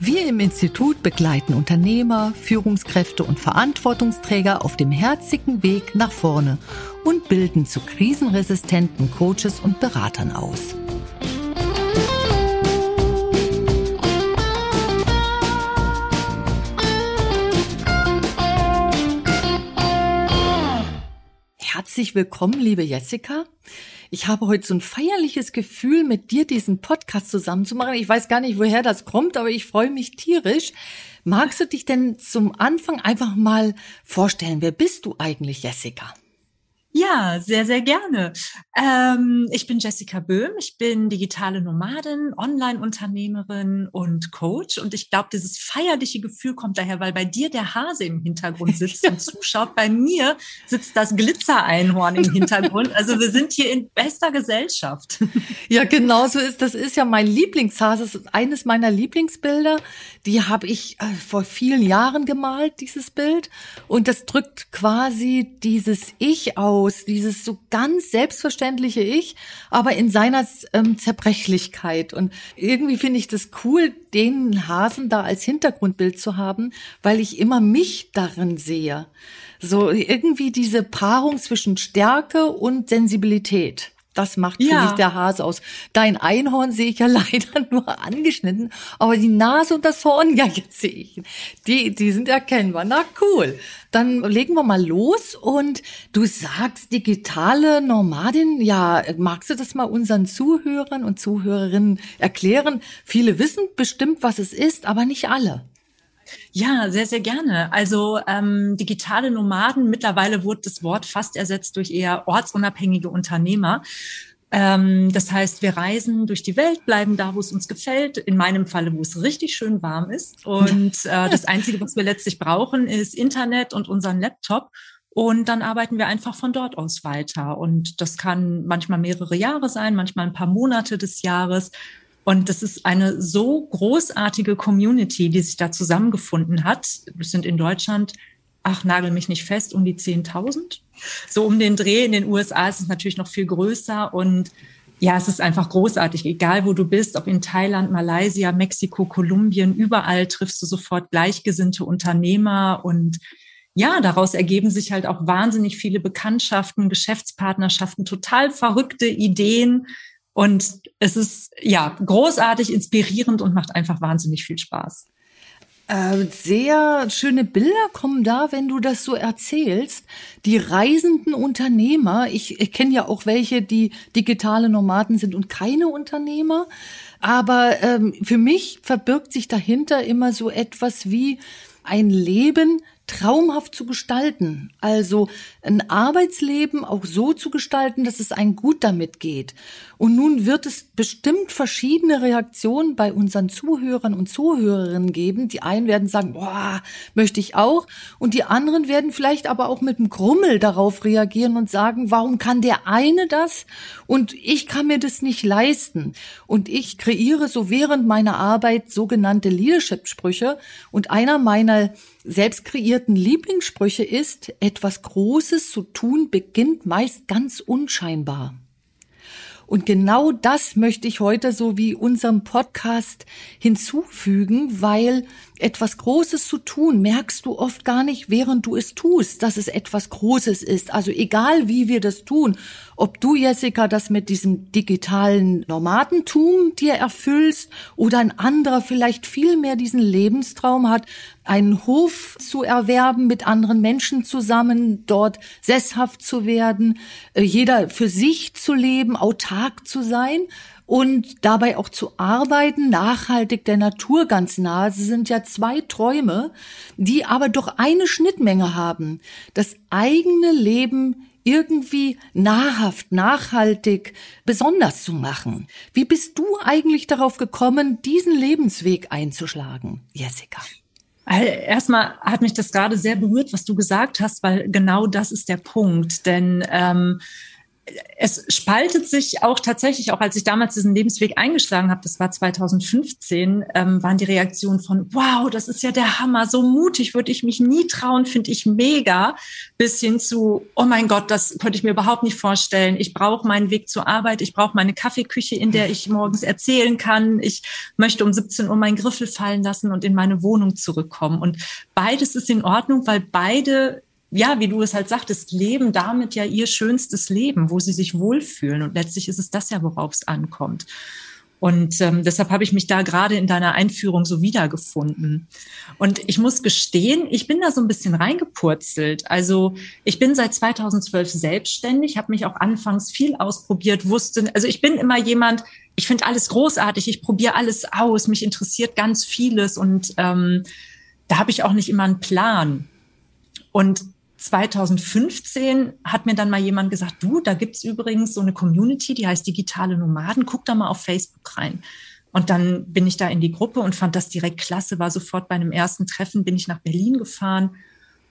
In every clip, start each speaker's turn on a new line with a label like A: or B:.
A: Wir im Institut begleiten Unternehmer, Führungskräfte und Verantwortungsträger auf dem herzigen Weg nach vorne und bilden zu krisenresistenten Coaches und Beratern aus. Herzlich willkommen, liebe Jessica. Ich habe heute so ein feierliches Gefühl, mit dir diesen Podcast zusammen zu machen. Ich weiß gar nicht, woher das kommt, aber ich freue mich tierisch. Magst du dich denn zum Anfang einfach mal vorstellen? Wer bist du eigentlich, Jessica?
B: Ja, sehr, sehr gerne. Ähm, ich bin Jessica Böhm. Ich bin digitale Nomadin, Online-Unternehmerin und Coach. Und ich glaube, dieses feierliche Gefühl kommt daher, weil bei dir der Hase im Hintergrund sitzt und zuschaut. Bei mir sitzt das Glitzereinhorn im Hintergrund. Also wir sind hier in bester Gesellschaft.
A: Ja, genau so ist. Das ist ja mein Lieblingshase. Das ist eines meiner Lieblingsbilder. Die habe ich äh, vor vielen Jahren gemalt, dieses Bild. Und das drückt quasi dieses Ich aus aus, dieses so ganz selbstverständliche Ich, aber in seiner ähm, Zerbrechlichkeit. Und irgendwie finde ich das cool, den Hasen da als Hintergrundbild zu haben, weil ich immer mich darin sehe. So irgendwie diese Paarung zwischen Stärke und Sensibilität. Das macht für ja. mich der Hase aus. Dein Einhorn sehe ich ja leider nur angeschnitten, aber die Nase und das Horn, ja, jetzt sehe ich. Die, die sind erkennbar. Na cool. Dann legen wir mal los und du sagst digitale Nomadin. Ja, magst du das mal unseren Zuhörern und Zuhörerinnen erklären? Viele wissen bestimmt, was es ist, aber nicht alle.
B: Ja, sehr, sehr gerne. Also ähm, digitale Nomaden, mittlerweile wurde das Wort fast ersetzt durch eher ortsunabhängige Unternehmer. Ähm, das heißt, wir reisen durch die Welt, bleiben da, wo es uns gefällt. In meinem Falle, wo es richtig schön warm ist. Und äh, das Einzige, was wir letztlich brauchen, ist Internet und unseren Laptop. Und dann arbeiten wir einfach von dort aus weiter. Und das kann manchmal mehrere Jahre sein, manchmal ein paar Monate des Jahres. Und das ist eine so großartige Community, die sich da zusammengefunden hat. Es sind in Deutschland, ach, nagel mich nicht fest, um die 10.000. So um den Dreh. In den USA ist es natürlich noch viel größer und ja, es ist einfach großartig. Egal wo du bist, ob in Thailand, Malaysia, Mexiko, Kolumbien, überall triffst du sofort gleichgesinnte Unternehmer und ja, daraus ergeben sich halt auch wahnsinnig viele Bekanntschaften, Geschäftspartnerschaften, total verrückte Ideen, und es ist ja großartig, inspirierend und macht einfach wahnsinnig viel Spaß.
A: Äh, sehr schöne Bilder kommen da, wenn du das so erzählst. Die reisenden Unternehmer, ich, ich kenne ja auch welche, die digitale Nomaden sind und keine Unternehmer. Aber ähm, für mich verbirgt sich dahinter immer so etwas wie ein Leben, traumhaft zu gestalten. Also ein Arbeitsleben auch so zu gestalten, dass es einem gut damit geht. Und nun wird es bestimmt verschiedene Reaktionen bei unseren Zuhörern und Zuhörerinnen geben. Die einen werden sagen, boah, möchte ich auch. Und die anderen werden vielleicht aber auch mit einem Grummel darauf reagieren und sagen, warum kann der eine das und ich kann mir das nicht leisten? Und ich kreiere so während meiner Arbeit sogenannte Leadership-Sprüche. Und einer meiner selbst kreierten Lieblingssprüche ist, etwas Großes zu tun beginnt meist ganz unscheinbar. Und genau das möchte ich heute so wie unserem Podcast hinzufügen, weil etwas Großes zu tun, merkst du oft gar nicht, während du es tust, dass es etwas Großes ist. Also egal, wie wir das tun, ob du, Jessica, das mit diesem digitalen Nomadentum dir erfüllst oder ein anderer vielleicht viel mehr diesen Lebenstraum hat, einen Hof zu erwerben, mit anderen Menschen zusammen dort sesshaft zu werden, äh, jeder für sich zu leben, autark zu sein und dabei auch zu arbeiten, nachhaltig der Natur ganz nahe. Sie sind ja zwei Träume, die aber doch eine Schnittmenge haben. Das eigene Leben irgendwie nahrhaft, nachhaltig, besonders zu machen. Wie bist du eigentlich darauf gekommen, diesen Lebensweg einzuschlagen, Jessica?
B: Erstmal hat mich das gerade sehr berührt, was du gesagt hast, weil genau das ist der Punkt. Denn ähm, es spaltet sich auch tatsächlich, auch als ich damals diesen Lebensweg eingeschlagen habe, das war 2015, ähm, waren die Reaktionen von, wow, das ist ja der Hammer, so mutig würde ich mich nie trauen, finde ich mega, bis hin zu, oh mein Gott, das könnte ich mir überhaupt nicht vorstellen. Ich brauche meinen Weg zur Arbeit, ich brauche meine Kaffeeküche, in der ich morgens erzählen kann. Ich möchte um 17 Uhr meinen Griffel fallen lassen und in meine Wohnung zurückkommen. Und beides ist in Ordnung, weil beide ja, wie du es halt sagtest, leben damit ja ihr schönstes Leben, wo sie sich wohlfühlen. Und letztlich ist es das ja, worauf es ankommt. Und ähm, deshalb habe ich mich da gerade in deiner Einführung so wiedergefunden. Und ich muss gestehen, ich bin da so ein bisschen reingepurzelt. Also ich bin seit 2012 selbstständig, habe mich auch anfangs viel ausprobiert, wusste, also ich bin immer jemand, ich finde alles großartig, ich probiere alles aus, mich interessiert ganz vieles und ähm, da habe ich auch nicht immer einen Plan. Und 2015 hat mir dann mal jemand gesagt, du, da gibt's übrigens so eine Community, die heißt Digitale Nomaden, guck da mal auf Facebook rein. Und dann bin ich da in die Gruppe und fand das direkt klasse, war sofort bei einem ersten Treffen, bin ich nach Berlin gefahren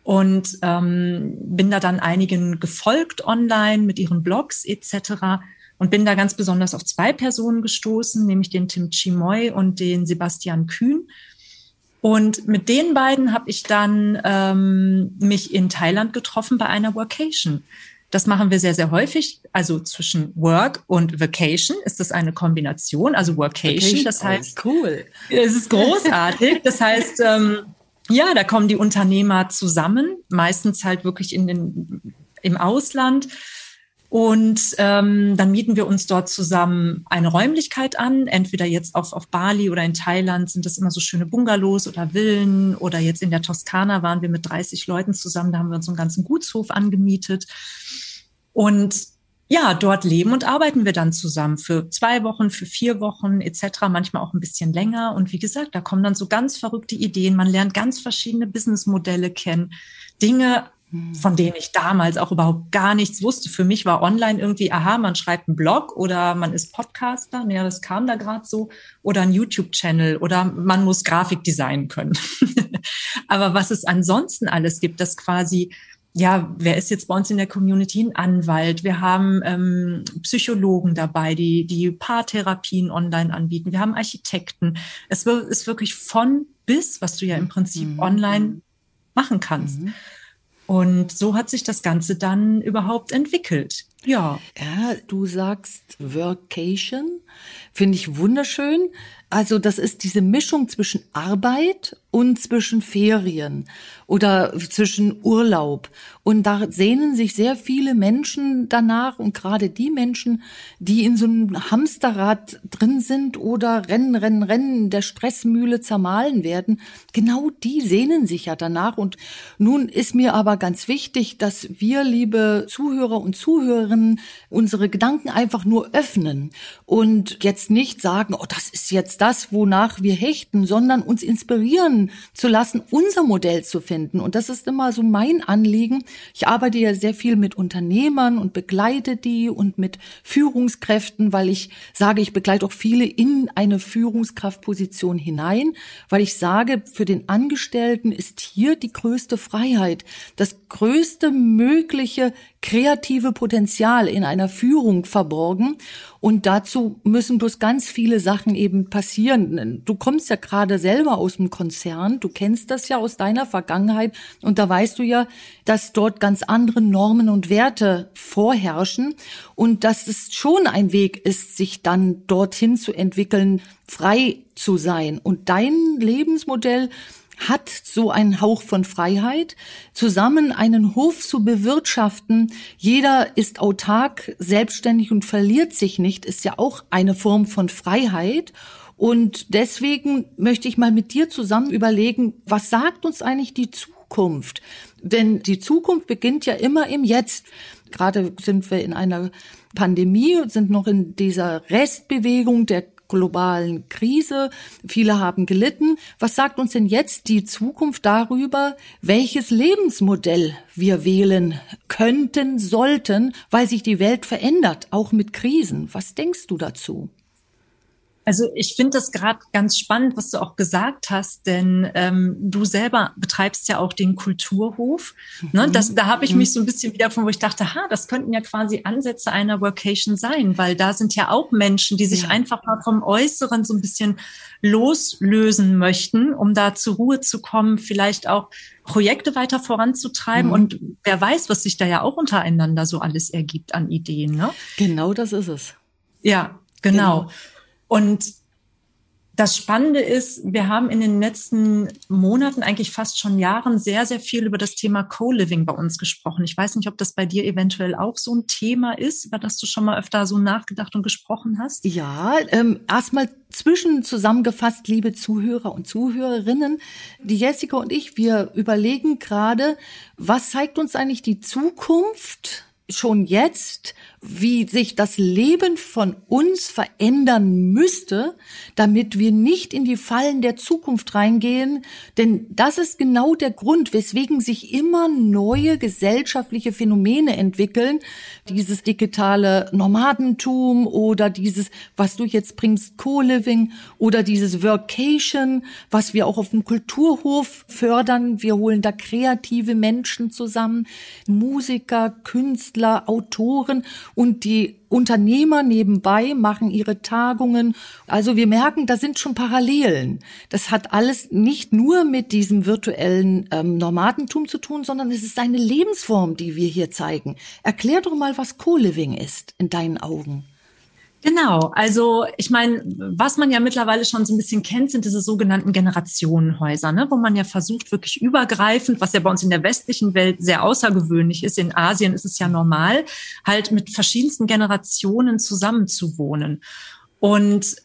B: und ähm, bin da dann einigen gefolgt online mit ihren Blogs etc. Und bin da ganz besonders auf zwei Personen gestoßen, nämlich den Tim Chimoy und den Sebastian Kühn. Und mit den beiden habe ich dann ähm, mich in Thailand getroffen bei einer Workation. Das machen wir sehr, sehr häufig. Also zwischen Work und Vacation ist das eine Kombination. Also Workation, Vacation, das heißt,
A: oh, cool.
B: Es ist großartig. Das heißt, ähm, ja, da kommen die Unternehmer zusammen, meistens halt wirklich in den, im Ausland und ähm, dann mieten wir uns dort zusammen eine Räumlichkeit an. Entweder jetzt auf, auf Bali oder in Thailand sind das immer so schöne Bungalows oder Villen. Oder jetzt in der Toskana waren wir mit 30 Leuten zusammen. Da haben wir uns einen ganzen Gutshof angemietet. Und ja, dort leben und arbeiten wir dann zusammen für zwei Wochen, für vier Wochen etc., manchmal auch ein bisschen länger. Und wie gesagt, da kommen dann so ganz verrückte Ideen. Man lernt ganz verschiedene Businessmodelle kennen, Dinge von denen ich damals auch überhaupt gar nichts wusste. Für mich war online irgendwie, aha, man schreibt einen Blog oder man ist Podcaster, ja, das kam da gerade so, oder ein YouTube-Channel oder man muss Grafik designen können. Aber was es ansonsten alles gibt, das quasi ja, wer ist jetzt bei uns in der Community? Ein Anwalt. Wir haben ähm, Psychologen dabei, die die Paartherapien online anbieten. Wir haben Architekten. Es ist wirklich von bis, was du ja im Prinzip mhm. online machen kannst. Mhm. Und so hat sich das Ganze dann überhaupt entwickelt. Ja.
A: Ja, du sagst Workation. Finde ich wunderschön. Also das ist diese Mischung zwischen Arbeit und zwischen Ferien oder zwischen Urlaub. Und da sehnen sich sehr viele Menschen danach und gerade die Menschen, die in so einem Hamsterrad drin sind oder rennen, rennen, rennen, der Stressmühle zermahlen werden, genau die sehnen sich ja danach. Und nun ist mir aber ganz wichtig, dass wir, liebe Zuhörer und Zuhörerinnen, unsere Gedanken einfach nur öffnen und jetzt nicht sagen, oh, das ist jetzt das, wonach wir hechten, sondern uns inspirieren zu lassen, unser Modell zu finden. Und das ist immer so mein Anliegen. Ich arbeite ja sehr viel mit Unternehmern und begleite die und mit Führungskräften, weil ich sage, ich begleite auch viele in eine Führungskraftposition hinein, weil ich sage, für den Angestellten ist hier die größte Freiheit, das größte mögliche kreative Potenzial in einer Führung verborgen. Und dazu müssen bloß ganz viele Sachen eben passieren. Du kommst ja gerade selber aus dem Konzern, du kennst das ja aus deiner Vergangenheit und da weißt du ja, dass dort ganz andere Normen und Werte vorherrschen und dass es schon ein Weg ist, sich dann dorthin zu entwickeln, frei zu sein. Und dein Lebensmodell hat so einen Hauch von Freiheit, zusammen einen Hof zu bewirtschaften. Jeder ist autark, selbstständig und verliert sich nicht, ist ja auch eine Form von Freiheit. Und deswegen möchte ich mal mit dir zusammen überlegen, was sagt uns eigentlich die Zukunft? Denn die Zukunft beginnt ja immer im Jetzt. Gerade sind wir in einer Pandemie, sind noch in dieser Restbewegung der globalen Krise. Viele haben gelitten. Was sagt uns denn jetzt die Zukunft darüber, welches Lebensmodell wir wählen könnten, sollten, weil sich die Welt verändert, auch mit Krisen? Was denkst du dazu?
B: Also ich finde das gerade ganz spannend, was du auch gesagt hast, denn ähm, du selber betreibst ja auch den Kulturhof. Ne? Das, da habe ich mich so ein bisschen wieder von, wo ich dachte, ha, das könnten ja quasi Ansätze einer Workation sein, weil da sind ja auch Menschen, die sich ja. einfach mal vom Äußeren so ein bisschen loslösen möchten, um da zur Ruhe zu kommen, vielleicht auch Projekte weiter voranzutreiben. Mhm. Und wer weiß, was sich da ja auch untereinander so alles ergibt an Ideen. Ne?
A: Genau das ist es.
B: Ja, genau. genau. Und das Spannende ist, wir haben in den letzten Monaten, eigentlich fast schon Jahren, sehr, sehr viel über das Thema Co-Living bei uns gesprochen. Ich weiß nicht, ob das bei dir eventuell auch so ein Thema ist, über das du schon mal öfter so nachgedacht und gesprochen hast.
A: Ja, ähm, erstmal zwischen zusammengefasst, liebe Zuhörer und Zuhörerinnen. Die Jessica und ich, wir überlegen gerade, was zeigt uns eigentlich die Zukunft schon jetzt, wie sich das Leben von uns verändern müsste, damit wir nicht in die Fallen der Zukunft reingehen. Denn das ist genau der Grund, weswegen sich immer neue gesellschaftliche Phänomene entwickeln. Dieses digitale Nomadentum oder dieses, was du jetzt bringst, Co-Living oder dieses Workation, was wir auch auf dem Kulturhof fördern. Wir holen da kreative Menschen zusammen, Musiker, Künstler, Autoren und die Unternehmer nebenbei machen ihre Tagungen. Also wir merken, da sind schon Parallelen. Das hat alles nicht nur mit diesem virtuellen ähm, Nomadentum zu tun, sondern es ist eine Lebensform, die wir hier zeigen. Erklär doch mal, was Co-Living ist in deinen Augen.
B: Genau, also ich meine, was man ja mittlerweile schon so ein bisschen kennt, sind diese sogenannten Generationenhäuser, ne? wo man ja versucht, wirklich übergreifend, was ja bei uns in der westlichen Welt sehr außergewöhnlich ist, in Asien ist es ja normal, halt mit verschiedensten Generationen zusammenzuwohnen. Und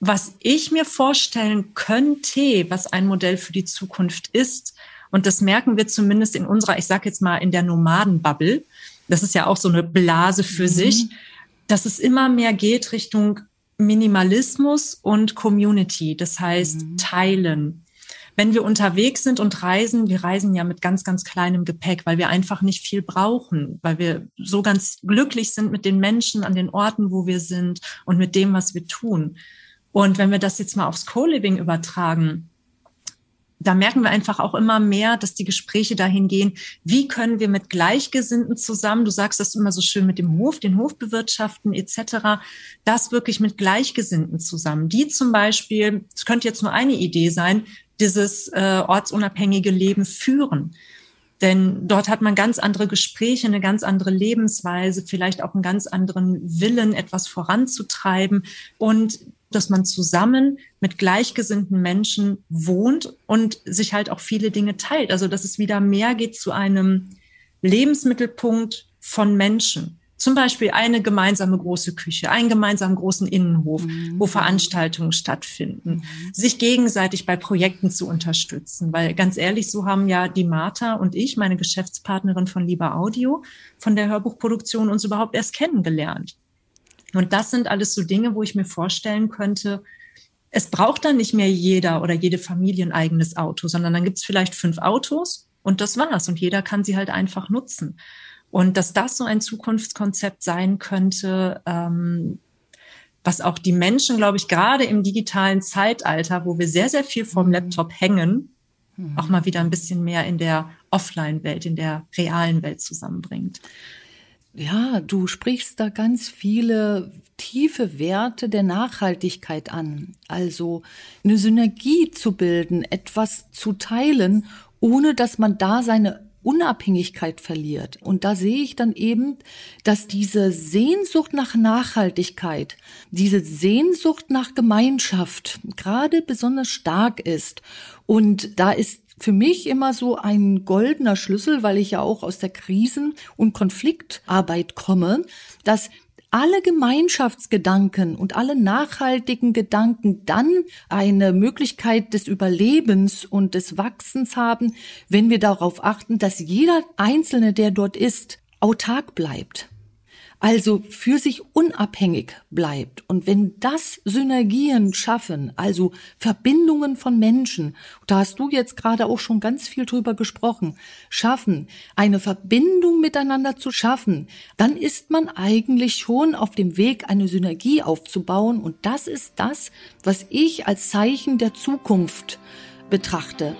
B: was ich mir vorstellen könnte, was ein Modell für die Zukunft ist, und das merken wir zumindest in unserer, ich sage jetzt mal, in der Nomadenbubble, das ist ja auch so eine Blase für mhm. sich, dass es immer mehr geht Richtung Minimalismus und Community, das heißt mhm. teilen. Wenn wir unterwegs sind und reisen, wir reisen ja mit ganz, ganz kleinem Gepäck, weil wir einfach nicht viel brauchen, weil wir so ganz glücklich sind mit den Menschen an den Orten, wo wir sind und mit dem, was wir tun. Und wenn wir das jetzt mal aufs Co-Living übertragen, da merken wir einfach auch immer mehr, dass die Gespräche dahin gehen, wie können wir mit Gleichgesinnten zusammen, du sagst das immer so schön mit dem Hof, den Hof bewirtschaften etc., das wirklich mit Gleichgesinnten zusammen, die zum Beispiel, es könnte jetzt nur eine Idee sein, dieses äh, ortsunabhängige Leben führen. Denn dort hat man ganz andere Gespräche, eine ganz andere Lebensweise, vielleicht auch einen ganz anderen Willen, etwas voranzutreiben. Und dass man zusammen mit gleichgesinnten Menschen wohnt und sich halt auch viele Dinge teilt. Also dass es wieder mehr geht zu einem Lebensmittelpunkt von Menschen. Zum Beispiel eine gemeinsame große Küche, einen gemeinsamen großen Innenhof, mhm. wo Veranstaltungen stattfinden, mhm. sich gegenseitig bei Projekten zu unterstützen. Weil ganz ehrlich, so haben ja die Martha und ich, meine Geschäftspartnerin von Lieber Audio, von der Hörbuchproduktion uns überhaupt erst kennengelernt. Und das sind alles so Dinge, wo ich mir vorstellen könnte, es braucht dann nicht mehr jeder oder jede Familie ein eigenes Auto, sondern dann gibt es vielleicht fünf Autos und das war's. Und jeder kann sie halt einfach nutzen. Und dass das so ein Zukunftskonzept sein könnte, ähm, was auch die Menschen, glaube ich, gerade im digitalen Zeitalter, wo wir sehr, sehr viel vom mhm. Laptop hängen, mhm. auch mal wieder ein bisschen mehr in der Offline-Welt, in der realen Welt zusammenbringt.
A: Ja, du sprichst da ganz viele tiefe Werte der Nachhaltigkeit an. Also eine Synergie zu bilden, etwas zu teilen, ohne dass man da seine Unabhängigkeit verliert. Und da sehe ich dann eben, dass diese Sehnsucht nach Nachhaltigkeit, diese Sehnsucht nach Gemeinschaft gerade besonders stark ist. Und da ist für mich immer so ein goldener Schlüssel, weil ich ja auch aus der Krisen- und Konfliktarbeit komme, dass alle Gemeinschaftsgedanken und alle nachhaltigen Gedanken dann eine Möglichkeit des Überlebens und des Wachsens haben, wenn wir darauf achten, dass jeder Einzelne, der dort ist, autark bleibt. Also für sich unabhängig bleibt. Und wenn das Synergien schaffen, also Verbindungen von Menschen, da hast du jetzt gerade auch schon ganz viel drüber gesprochen, schaffen, eine Verbindung miteinander zu schaffen, dann ist man eigentlich schon auf dem Weg, eine Synergie aufzubauen. Und das ist das, was ich als Zeichen der Zukunft betrachte.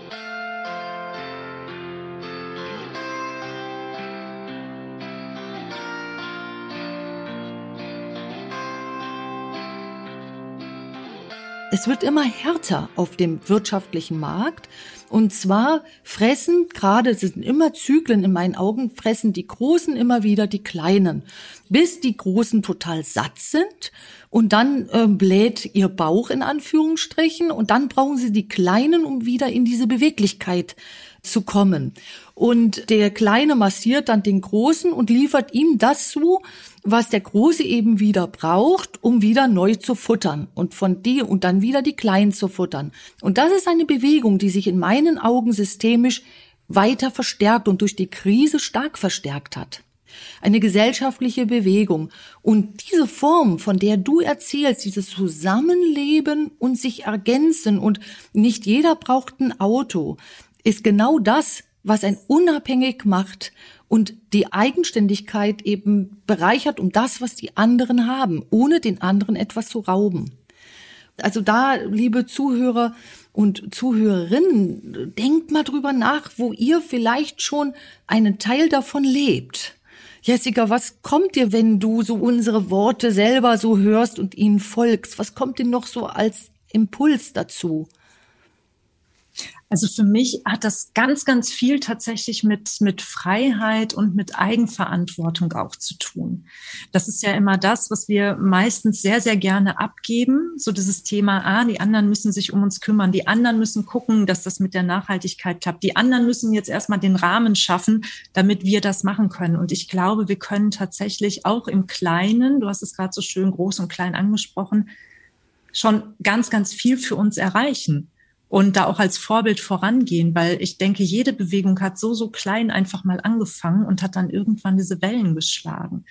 A: Es wird immer härter auf dem wirtschaftlichen Markt. Und zwar fressen, gerade es sind immer Zyklen in meinen Augen, fressen die Großen immer wieder die Kleinen, bis die Großen total satt sind und dann äh, bläht ihr Bauch in Anführungsstrichen und dann brauchen sie die Kleinen, um wieder in diese Beweglichkeit zu kommen. Und der Kleine massiert dann den Großen und liefert ihm das zu, was der Große eben wieder braucht, um wieder neu zu futtern und von die und dann wieder die Kleinen zu futtern. Und das ist eine Bewegung, die sich in meinen Augen systemisch weiter verstärkt und durch die Krise stark verstärkt hat. Eine gesellschaftliche Bewegung. Und diese Form, von der du erzählst, dieses Zusammenleben und sich ergänzen und nicht jeder braucht ein Auto, ist genau das, was ein unabhängig macht und die Eigenständigkeit eben bereichert um das, was die anderen haben, ohne den anderen etwas zu rauben. Also da, liebe Zuhörer und Zuhörerinnen, denkt mal drüber nach, wo ihr vielleicht schon einen Teil davon lebt. Jessica, was kommt dir, wenn du so unsere Worte selber so hörst und ihnen folgst? Was kommt dir noch so als Impuls dazu?
B: Also für mich hat das ganz, ganz viel tatsächlich mit, mit Freiheit und mit Eigenverantwortung auch zu tun. Das ist ja immer das, was wir meistens sehr, sehr gerne abgeben. So dieses Thema, ah, die anderen müssen sich um uns kümmern. Die anderen müssen gucken, dass das mit der Nachhaltigkeit klappt. Die anderen müssen jetzt erstmal den Rahmen schaffen, damit wir das machen können. Und ich glaube, wir können tatsächlich auch im Kleinen, du hast es gerade so schön groß und klein angesprochen, schon ganz, ganz viel für uns erreichen und da auch als Vorbild vorangehen, weil ich denke, jede Bewegung hat so, so klein einfach mal angefangen und hat dann irgendwann diese Wellen geschlagen.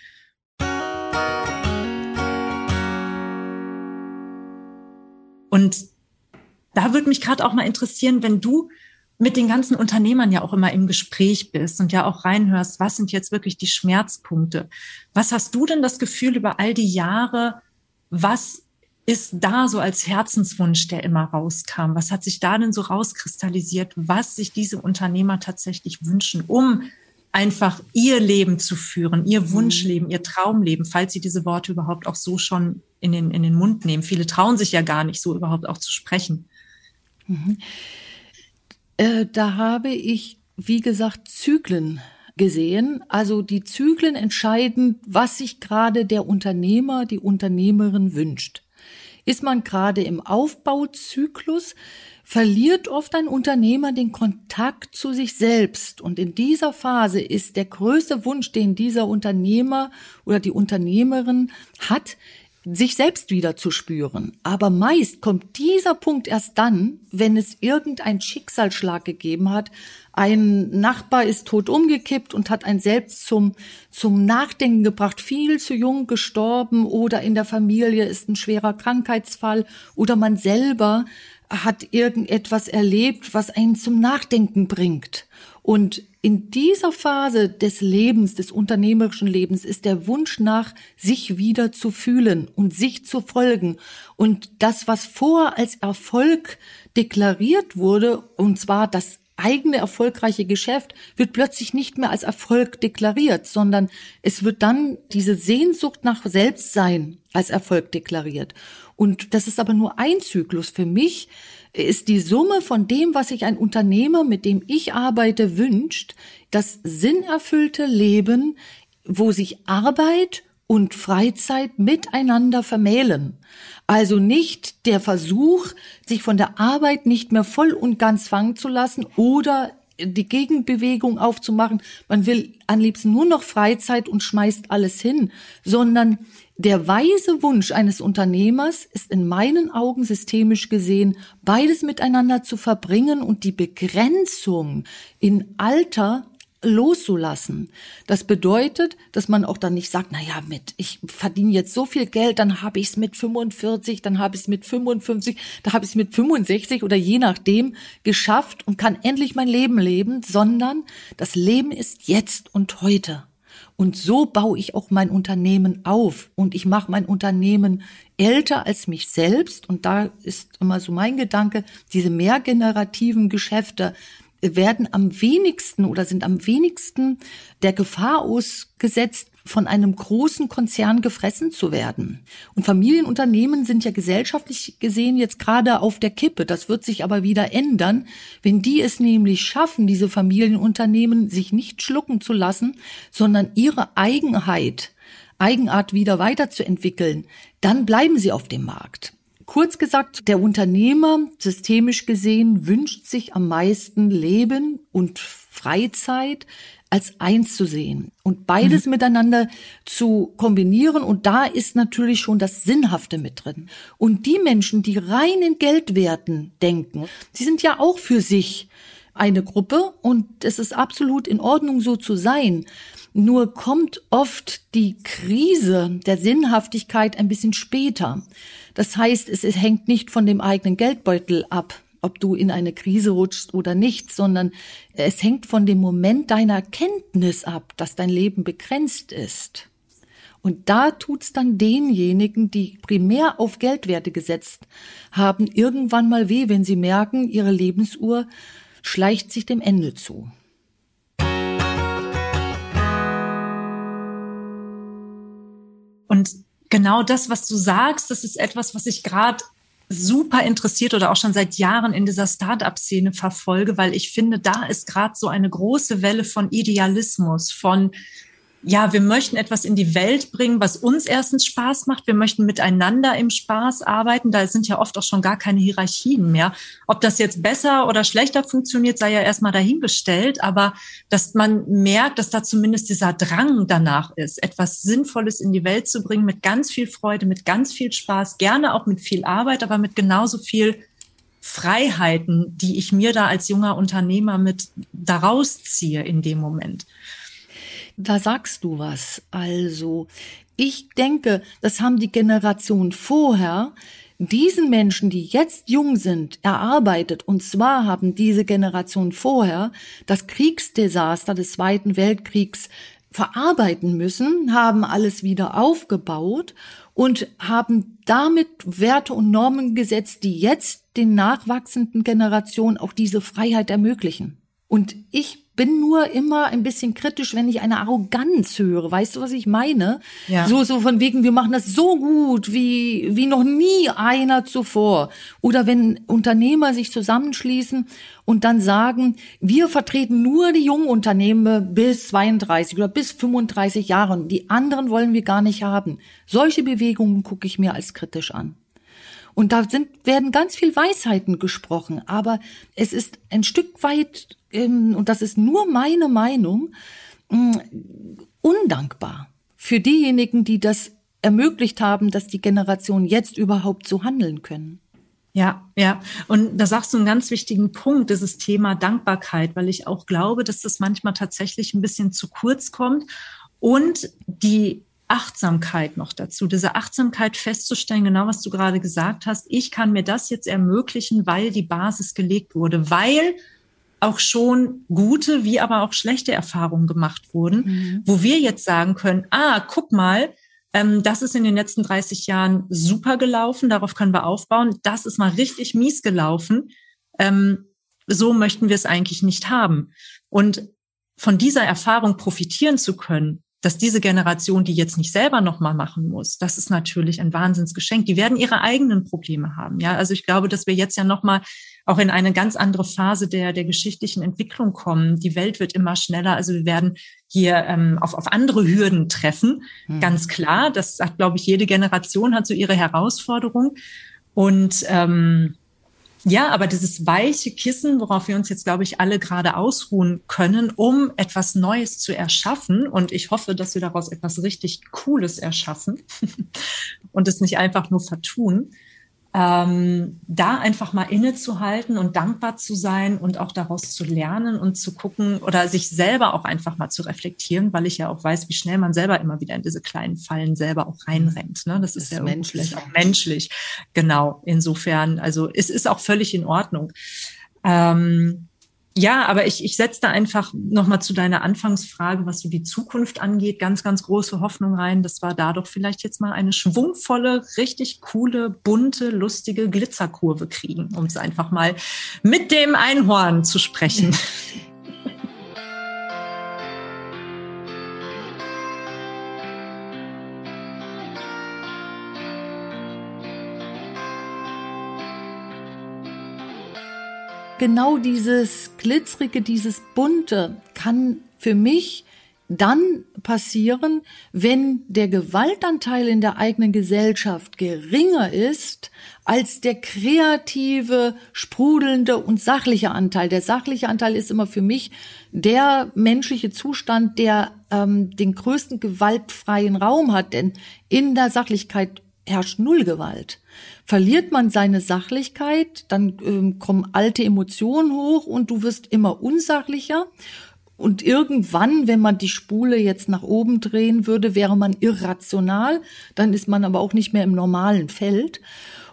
B: Und da würde mich gerade auch mal interessieren, wenn du mit den ganzen Unternehmern ja auch immer im Gespräch bist und ja auch reinhörst, was sind jetzt wirklich die Schmerzpunkte? Was hast du denn das Gefühl über all die Jahre, was ist da so als Herzenswunsch, der immer rauskam? Was hat sich da denn so rauskristallisiert, was sich diese Unternehmer tatsächlich wünschen, um einfach ihr Leben zu führen, ihr mhm. Wunschleben, ihr Traumleben, falls sie diese Worte überhaupt auch so schon in den, in den Mund nehmen. Viele trauen sich ja gar nicht so überhaupt auch zu sprechen.
A: Mhm. Äh, da habe ich, wie gesagt, Zyklen gesehen. Also die Zyklen entscheiden, was sich gerade der Unternehmer, die Unternehmerin wünscht. Ist man gerade im Aufbauzyklus, verliert oft ein Unternehmer den Kontakt zu sich selbst. Und in dieser Phase ist der größte Wunsch, den dieser Unternehmer oder die Unternehmerin hat, sich selbst wieder zu spüren. Aber meist kommt dieser Punkt erst dann, wenn es irgendein Schicksalsschlag gegeben hat. Ein Nachbar ist tot umgekippt und hat ein selbst zum, zum Nachdenken gebracht, viel zu jung gestorben oder in der Familie ist ein schwerer Krankheitsfall oder man selber hat irgendetwas erlebt, was einen zum Nachdenken bringt. Und in dieser Phase des Lebens, des unternehmerischen Lebens, ist der Wunsch nach, sich wieder zu fühlen und sich zu folgen. Und das, was vor als Erfolg deklariert wurde, und zwar das eigene erfolgreiche Geschäft wird plötzlich nicht mehr als Erfolg deklariert, sondern es wird dann diese Sehnsucht nach Selbstsein als Erfolg deklariert. Und das ist aber nur ein Zyklus. Für mich ist die Summe von dem, was sich ein Unternehmer, mit dem ich arbeite, wünscht, das sinnerfüllte Leben, wo sich Arbeit und Freizeit miteinander vermählen. Also nicht der Versuch, sich von der Arbeit nicht mehr voll und ganz fangen zu lassen oder die Gegenbewegung aufzumachen. Man will am liebsten nur noch Freizeit und schmeißt alles hin, sondern der weise Wunsch eines Unternehmers ist in meinen Augen systemisch gesehen, beides miteinander zu verbringen und die Begrenzung in Alter loszulassen. Das bedeutet, dass man auch dann nicht sagt, na ja, mit ich verdiene jetzt so viel Geld, dann habe ich es mit 45, dann habe ich es mit 55, da habe ich es mit 65 oder je nachdem geschafft und kann endlich mein Leben leben, sondern das Leben ist jetzt und heute. Und so baue ich auch mein Unternehmen auf und ich mache mein Unternehmen älter als mich selbst. Und da ist immer so mein Gedanke, diese mehrgenerativen Geschäfte, werden am wenigsten oder sind am wenigsten der Gefahr ausgesetzt, von einem großen Konzern gefressen zu werden. Und Familienunternehmen sind ja gesellschaftlich gesehen jetzt gerade auf der Kippe. Das wird sich aber wieder ändern, wenn die es nämlich schaffen, diese Familienunternehmen sich nicht schlucken zu lassen, sondern ihre Eigenheit, Eigenart wieder weiterzuentwickeln, dann bleiben sie auf dem Markt. Kurz gesagt, der Unternehmer, systemisch gesehen, wünscht sich am meisten Leben und Freizeit als eins zu sehen und beides mhm. miteinander zu kombinieren. Und da ist natürlich schon das Sinnhafte mit drin. Und die Menschen, die rein in Geldwerten denken, die sind ja auch für sich eine Gruppe und es ist absolut in Ordnung, so zu sein. Nur kommt oft die Krise der Sinnhaftigkeit ein bisschen später. Das heißt, es hängt nicht von dem eigenen Geldbeutel ab, ob du in eine Krise rutschst oder nicht, sondern es hängt von dem Moment deiner Kenntnis ab, dass dein Leben begrenzt ist. Und da tut's dann denjenigen, die primär auf Geldwerte gesetzt haben, irgendwann mal weh, wenn sie merken, ihre Lebensuhr schleicht sich dem Ende zu.
B: Genau das, was du sagst, das ist etwas, was ich gerade super interessiert oder auch schon seit Jahren in dieser Start-up-Szene verfolge, weil ich finde, da ist gerade so eine große Welle von Idealismus, von ja, wir möchten etwas in die Welt bringen, was uns erstens Spaß macht. Wir möchten miteinander im Spaß arbeiten. Da sind ja oft auch schon gar keine Hierarchien mehr. Ob das jetzt besser oder schlechter funktioniert, sei ja erstmal dahingestellt. Aber dass man merkt, dass da zumindest dieser Drang danach ist, etwas Sinnvolles in die Welt zu bringen, mit ganz viel Freude, mit ganz viel Spaß, gerne auch mit viel Arbeit, aber mit genauso viel Freiheiten, die ich mir da als junger Unternehmer mit daraus ziehe in dem Moment.
A: Da sagst du was. Also, ich denke, das haben die Generationen vorher diesen Menschen, die jetzt jung sind, erarbeitet. Und zwar haben diese Generation vorher das Kriegsdesaster des Zweiten Weltkriegs verarbeiten müssen, haben alles wieder aufgebaut und haben damit Werte und Normen gesetzt, die jetzt den nachwachsenden Generationen auch diese Freiheit ermöglichen. Und ich bin nur immer ein bisschen kritisch, wenn ich eine Arroganz höre. Weißt du, was ich meine? Ja. So, so von wegen, wir machen das so gut wie, wie noch nie einer zuvor. Oder wenn Unternehmer sich zusammenschließen und dann sagen, wir vertreten nur die jungen Unternehmen bis 32 oder bis 35 Jahre und die anderen wollen wir gar nicht haben. Solche Bewegungen gucke ich mir als kritisch an. Und da sind, werden ganz viel Weisheiten gesprochen, aber es ist ein Stück weit ähm, und das ist nur meine Meinung, mm, undankbar für diejenigen, die das ermöglicht haben, dass die Generationen jetzt überhaupt so handeln können.
B: Ja, ja. Und da sagst du einen ganz wichtigen Punkt, dieses Thema Dankbarkeit, weil ich auch glaube, dass das manchmal tatsächlich ein bisschen zu kurz kommt und die Achtsamkeit noch dazu, diese Achtsamkeit festzustellen, genau was du gerade gesagt hast. Ich kann mir das jetzt ermöglichen, weil die Basis gelegt wurde, weil auch schon gute wie aber auch schlechte Erfahrungen gemacht wurden, mhm. wo wir jetzt sagen können, ah, guck mal, ähm, das ist in den letzten 30 Jahren super gelaufen, darauf können wir aufbauen, das ist mal richtig mies gelaufen, ähm, so möchten wir es eigentlich nicht haben. Und von dieser Erfahrung profitieren zu können, dass diese Generation, die jetzt nicht selber nochmal machen muss, das ist natürlich ein Wahnsinnsgeschenk. Die werden ihre eigenen Probleme haben. Ja, also ich glaube, dass wir jetzt ja nochmal auch in eine ganz andere Phase der, der geschichtlichen Entwicklung kommen. Die Welt wird immer schneller. Also wir werden hier ähm, auf, auf andere Hürden treffen. Mhm. Ganz klar. Das hat, glaube ich, jede Generation hat so ihre Herausforderung. Und ähm, ja, aber dieses weiche Kissen, worauf wir uns jetzt, glaube ich, alle gerade ausruhen können, um etwas Neues zu erschaffen. Und ich hoffe, dass wir daraus etwas richtig Cooles erschaffen und es nicht einfach nur vertun. Ähm, da einfach mal innezuhalten und dankbar zu sein und auch daraus zu lernen und zu gucken oder sich selber auch einfach mal zu reflektieren, weil ich ja auch weiß, wie schnell man selber immer wieder in diese kleinen Fallen selber auch reinrennt. Ne? Das, das ist ja menschlich. auch menschlich. Genau. Insofern, also es ist auch völlig in Ordnung. Ähm, ja, aber ich, ich setze da einfach nochmal zu deiner Anfangsfrage, was so die Zukunft angeht, ganz, ganz große Hoffnung rein. Das war da doch vielleicht jetzt mal eine schwungvolle, richtig coole, bunte, lustige Glitzerkurve kriegen, um es einfach mal mit dem Einhorn zu sprechen.
A: genau dieses glitzerige, dieses bunte kann für mich dann passieren, wenn der Gewaltanteil in der eigenen Gesellschaft geringer ist als der kreative, sprudelnde und sachliche Anteil. Der sachliche Anteil ist immer für mich der menschliche Zustand, der ähm, den größten gewaltfreien Raum hat, denn in der Sachlichkeit herrscht null Gewalt. Verliert man seine Sachlichkeit, dann ähm, kommen alte Emotionen hoch und du wirst immer unsachlicher. Und irgendwann, wenn man die Spule jetzt nach oben drehen würde, wäre man irrational. Dann ist man aber auch nicht mehr im normalen Feld.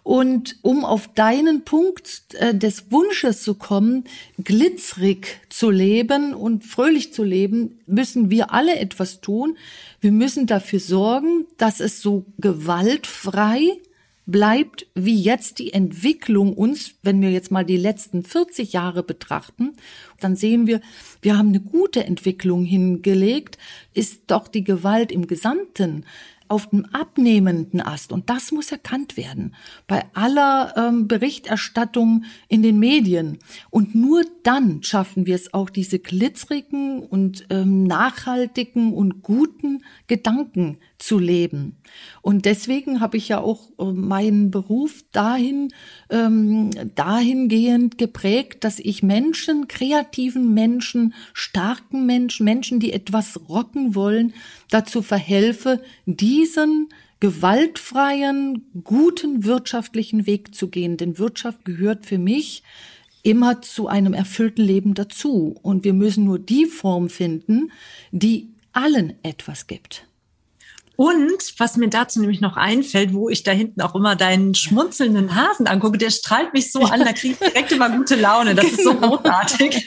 A: Und um auf deinen Punkt äh, des Wunsches zu kommen, glitzerig zu leben und fröhlich zu leben, müssen wir alle etwas tun. Wir müssen dafür sorgen, dass es so gewaltfrei bleibt wie jetzt die Entwicklung uns, wenn wir jetzt mal die letzten 40 Jahre betrachten, dann sehen wir, wir haben eine gute Entwicklung hingelegt, ist doch die Gewalt im Gesamten auf dem abnehmenden Ast. Und das muss erkannt werden bei aller ähm, Berichterstattung in den Medien. Und nur dann schaffen wir es auch, diese glitzerigen und ähm, nachhaltigen und guten Gedanken zu leben. Und deswegen habe ich ja auch äh, meinen Beruf dahin, ähm, dahingehend geprägt, dass ich Menschen, kreativen Menschen, starken Menschen, Menschen, die etwas rocken wollen, dazu verhelfe, diesen gewaltfreien, guten wirtschaftlichen Weg zu gehen. Denn Wirtschaft gehört für mich immer zu einem erfüllten Leben dazu. Und wir müssen nur die Form finden, die allen etwas gibt.
B: Und was mir dazu nämlich noch einfällt, wo ich da hinten auch immer deinen schmunzelnden Hasen angucke, der strahlt mich so an, da kriege ich direkt immer gute Laune. Das ist so großartig.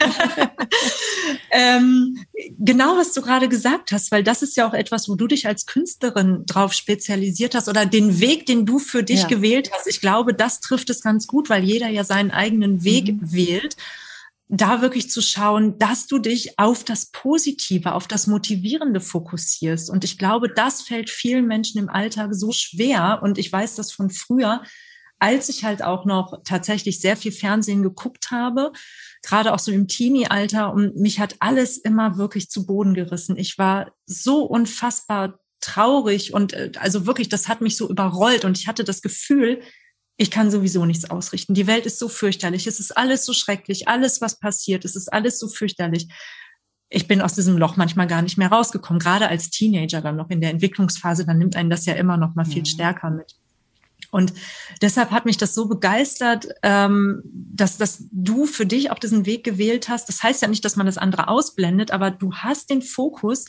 B: ähm, genau, was du gerade gesagt hast, weil das ist ja auch etwas, wo du dich als Künstlerin drauf spezialisiert hast oder den Weg, den du für dich ja. gewählt hast. Ich glaube, das trifft es ganz gut, weil jeder ja seinen eigenen Weg mhm. wählt da wirklich zu schauen, dass du dich auf das Positive, auf das Motivierende fokussierst. Und ich glaube, das fällt vielen Menschen im Alltag so schwer. Und ich weiß das von früher, als ich halt auch noch tatsächlich sehr viel Fernsehen geguckt habe, gerade auch so im Teenie-Alter. Und mich hat alles immer wirklich zu Boden gerissen. Ich war so unfassbar traurig und äh, also wirklich, das hat mich so überrollt. Und ich hatte das Gefühl, ich kann sowieso nichts ausrichten. Die Welt ist so fürchterlich. Es ist alles so schrecklich. Alles, was passiert, es ist alles so fürchterlich. Ich bin aus diesem Loch manchmal gar nicht mehr rausgekommen. Gerade als Teenager dann noch in der Entwicklungsphase, dann nimmt einen das ja immer noch mal viel mhm. stärker mit. Und deshalb hat mich das so begeistert, ähm, dass, dass du für dich auch diesen Weg gewählt hast. Das heißt ja nicht, dass man das andere ausblendet, aber du hast den Fokus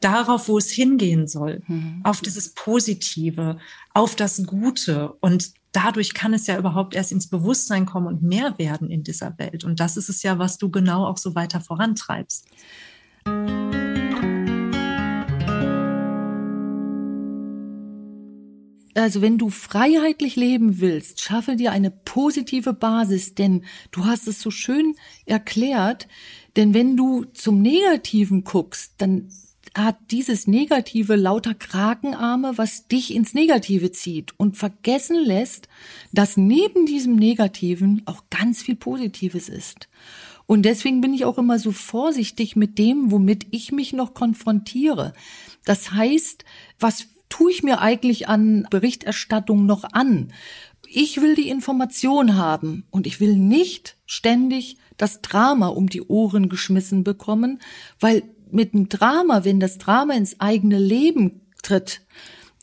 B: darauf, wo es hingehen soll, mhm. auf dieses Positive, auf das Gute. Und dadurch kann es ja überhaupt erst ins Bewusstsein kommen und mehr werden in dieser Welt. Und das ist es ja, was du genau auch so weiter vorantreibst.
A: Also wenn du freiheitlich leben willst, schaffe dir eine positive Basis, denn du hast es so schön erklärt, denn wenn du zum Negativen guckst, dann hat dieses Negative lauter Krakenarme, was dich ins Negative zieht und vergessen lässt, dass neben diesem Negativen auch ganz viel Positives ist. Und deswegen bin ich auch immer so vorsichtig mit dem, womit ich mich noch konfrontiere. Das heißt, was tue ich mir eigentlich an Berichterstattung noch an? Ich will die Information haben und ich will nicht ständig das Drama um die Ohren geschmissen bekommen, weil mit dem Drama, wenn das Drama ins eigene Leben tritt,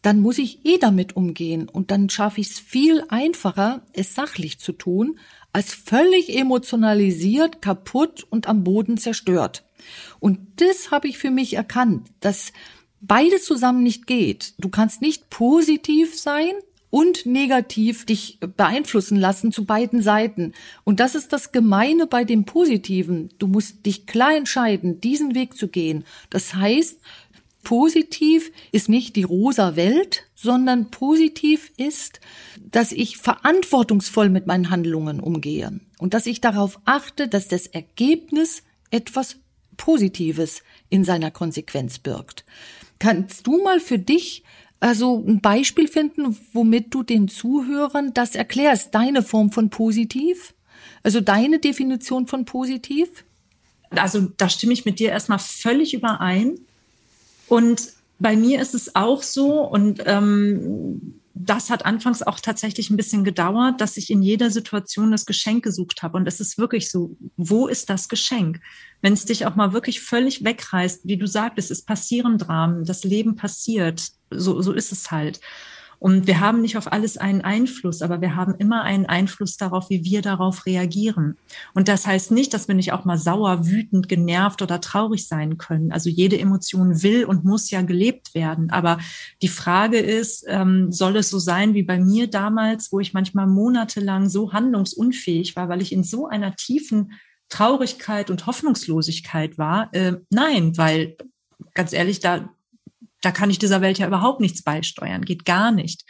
A: dann muss ich eh damit umgehen und dann schaffe ich es viel einfacher, es sachlich zu tun, als völlig emotionalisiert, kaputt und am Boden zerstört. Und das habe ich für mich erkannt, dass beides zusammen nicht geht. Du kannst nicht positiv sein und negativ dich beeinflussen lassen zu beiden Seiten. Und das ist das Gemeine bei dem Positiven. Du musst dich klar entscheiden, diesen Weg zu gehen. Das heißt, positiv ist nicht die rosa Welt, sondern positiv ist, dass ich verantwortungsvoll mit meinen Handlungen umgehe und dass ich darauf achte, dass das Ergebnis etwas Positives in seiner Konsequenz birgt. Kannst du mal für dich also ein Beispiel finden, womit du den Zuhörern das erklärst, deine Form von positiv? Also deine Definition von positiv?
B: Also da stimme ich mit dir erstmal völlig überein. Und bei mir ist es auch so, und ähm, das hat anfangs auch tatsächlich ein bisschen gedauert, dass ich in jeder Situation das Geschenk gesucht habe. Und es ist wirklich so, wo ist das Geschenk? Wenn es dich auch mal wirklich völlig wegreißt, wie du sagtest, es passieren Dramen, das Leben passiert, so, so ist es halt. Und wir haben nicht auf alles einen Einfluss, aber wir haben immer einen Einfluss darauf, wie wir darauf reagieren. Und das heißt nicht, dass wir nicht auch mal sauer, wütend, genervt oder traurig sein können. Also jede Emotion will und muss ja gelebt werden. Aber die Frage ist, ähm, soll es so sein wie bei mir damals, wo ich manchmal monatelang so handlungsunfähig war, weil ich in so einer tiefen Traurigkeit und Hoffnungslosigkeit war? Äh, nein, weil ganz ehrlich, da da kann ich dieser Welt ja überhaupt nichts beisteuern, geht gar nicht.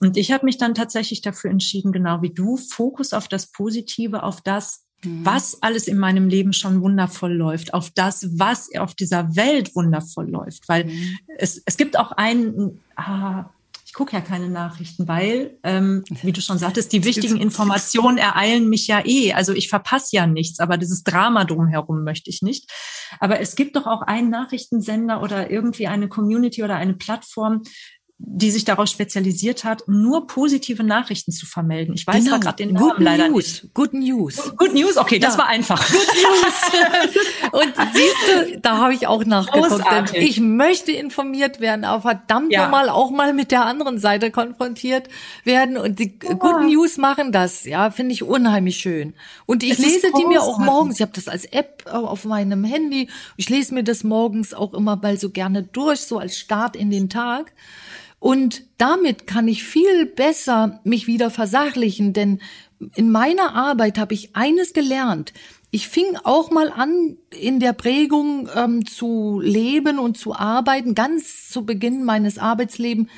B: Und ich habe mich dann tatsächlich dafür entschieden, genau wie du, Fokus auf das Positive, auf das, mhm. was alles in meinem Leben schon wundervoll läuft, auf das, was auf dieser Welt wundervoll läuft. Weil mhm. es, es gibt auch einen, ah, ich gucke ja keine Nachrichten, weil, ähm, wie du schon sagtest, die wichtigen Informationen ereilen mich ja eh. Also ich verpasse ja nichts, aber dieses Drama drumherum möchte ich nicht. Aber es gibt doch auch einen Nachrichtensender oder irgendwie eine Community oder eine Plattform, die sich darauf spezialisiert hat, nur positive Nachrichten zu vermelden. Ich weiß genau. gerade den Namen Good leider
A: News. nicht. Good News.
B: Good News, okay, ja. das war einfach. Good News.
A: Und siehst du, da habe ich auch nachgeguckt. Ich möchte informiert werden, aber verdammt ja. nochmal auch mal mit der anderen Seite konfrontiert werden. Und die oh. Good News machen das, ja, finde ich unheimlich schön. Und ich es lese die mir auch morgens. Ich habe das als App auf meinem Handy. Ich lese mir das morgens auch immer mal so gerne durch, so als Start in den Tag. Und damit kann ich viel besser mich wieder versachlichen, denn in meiner Arbeit habe ich eines gelernt. Ich fing auch mal an, in der Prägung ähm, zu leben und zu arbeiten, ganz zu Beginn meines Arbeitslebens,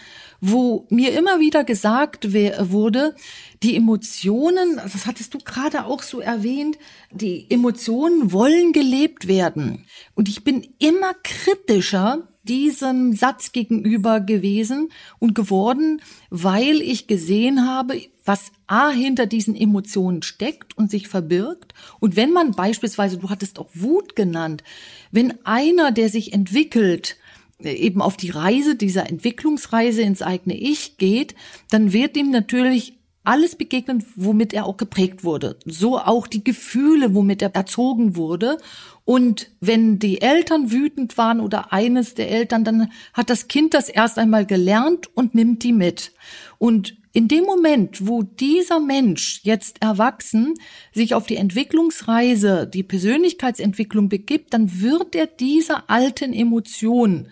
A: wo mir immer wieder gesagt wurde, die Emotionen, das hattest du gerade auch so erwähnt, die Emotionen wollen gelebt werden. Und ich bin immer kritischer diesem Satz gegenüber gewesen und geworden, weil ich gesehen habe, was A hinter diesen Emotionen steckt und sich verbirgt. Und wenn man beispielsweise, du hattest auch Wut genannt, wenn einer, der sich entwickelt, eben auf die Reise, dieser Entwicklungsreise ins eigene Ich geht, dann wird ihm natürlich alles begegnen, womit er auch geprägt wurde. So auch die Gefühle, womit er erzogen wurde. Und wenn die Eltern wütend waren oder eines der Eltern, dann hat das Kind das erst einmal gelernt und nimmt die mit. Und in dem Moment, wo dieser Mensch jetzt erwachsen sich auf die Entwicklungsreise, die Persönlichkeitsentwicklung begibt, dann wird er dieser alten Emotion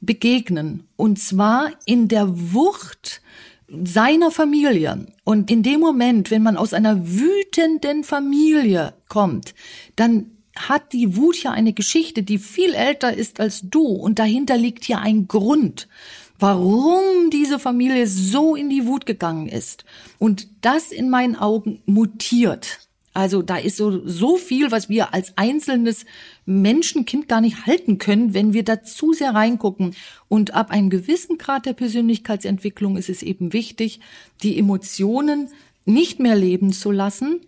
A: begegnen. Und zwar in der Wucht seiner Familie. Und in dem Moment, wenn man aus einer wütenden Familie kommt, dann hat die Wut ja eine Geschichte, die viel älter ist als du und dahinter liegt ja ein Grund, warum diese Familie so in die Wut gegangen ist. Und das in meinen Augen mutiert. Also da ist so, so viel, was wir als einzelnes Menschenkind gar nicht halten können, wenn wir da zu sehr reingucken. Und ab einem gewissen Grad der Persönlichkeitsentwicklung ist es eben wichtig, die Emotionen nicht mehr leben zu lassen,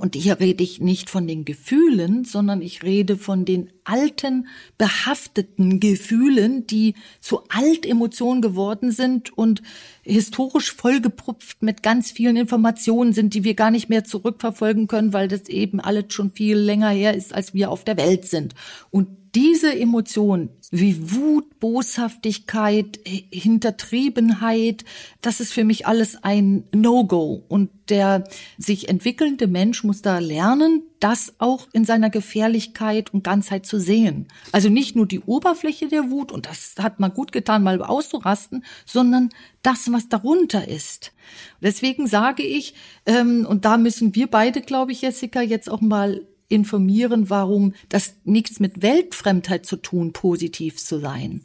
A: und hier rede ich nicht von den Gefühlen, sondern ich rede von den alten, behafteten Gefühlen, die zu Altemotionen geworden sind und historisch vollgepupft mit ganz vielen Informationen sind, die wir gar nicht mehr zurückverfolgen können, weil das eben alles schon viel länger her ist, als wir auf der Welt sind. Und diese Emotion wie Wut, Boshaftigkeit, Hintertriebenheit, das ist für mich alles ein No-Go. Und der sich entwickelnde Mensch muss da lernen, das auch in seiner Gefährlichkeit und Ganzheit zu sehen. Also nicht nur die Oberfläche der Wut, und das hat man gut getan, mal auszurasten, sondern das, was darunter ist. Deswegen sage ich, ähm, und da müssen wir beide, glaube ich, Jessica, jetzt auch mal informieren, warum das nichts mit Weltfremdheit zu tun, positiv zu sein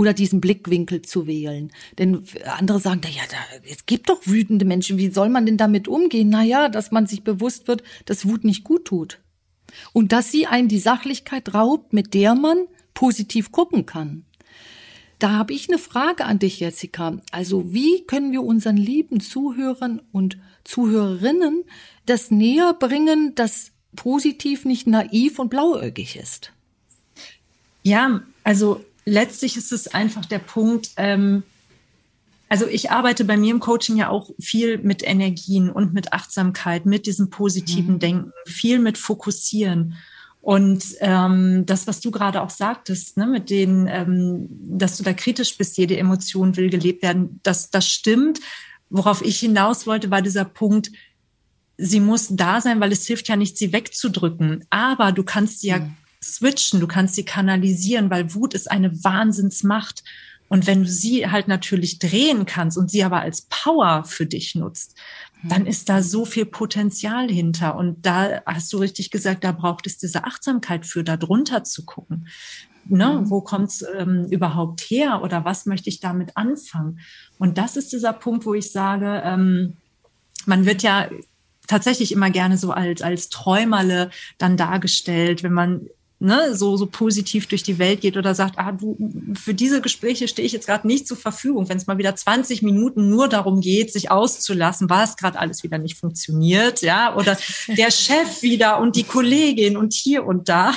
A: oder diesen Blickwinkel zu wählen. Denn andere sagen, ja, da, es gibt doch wütende Menschen. Wie soll man denn damit umgehen? Naja, dass man sich bewusst wird, dass Wut nicht gut tut. Und dass sie einen die Sachlichkeit raubt, mit der man positiv gucken kann. Da habe ich eine Frage an dich, Jessica. Also wie können wir unseren lieben Zuhörern und Zuhörerinnen das näher bringen, dass positiv nicht naiv und blauäugig ist.
B: Ja, also letztlich ist es einfach der Punkt, ähm, also ich arbeite bei mir im Coaching ja auch viel mit Energien und mit Achtsamkeit, mit diesem positiven mhm. Denken, viel mit Fokussieren. Und ähm, das, was du gerade auch sagtest, ne, mit denen, ähm, dass du da kritisch bist, jede Emotion will gelebt werden, das, das stimmt. Worauf ich hinaus wollte, war dieser Punkt, sie muss da sein, weil es hilft ja nicht, sie wegzudrücken. Aber du kannst sie ja mhm. Switchen, du kannst sie kanalisieren, weil Wut ist eine Wahnsinnsmacht. Und wenn du sie halt natürlich drehen kannst und sie aber als Power für dich nutzt, mhm. dann ist da so viel Potenzial hinter. Und da hast du richtig gesagt, da braucht es diese Achtsamkeit für, da drunter zu gucken. Ne, mhm. wo kommt's ähm, überhaupt her oder was möchte ich damit anfangen? Und das ist dieser Punkt, wo ich sage, ähm, man wird ja tatsächlich immer gerne so als, als Träumerle dann dargestellt, wenn man ne, so, so positiv durch die Welt geht oder sagt, ah, du, für diese Gespräche stehe ich jetzt gerade nicht zur Verfügung. Wenn es mal wieder 20 Minuten nur darum geht, sich auszulassen, was gerade alles wieder nicht funktioniert, ja, oder der Chef wieder und die Kollegin und hier und da.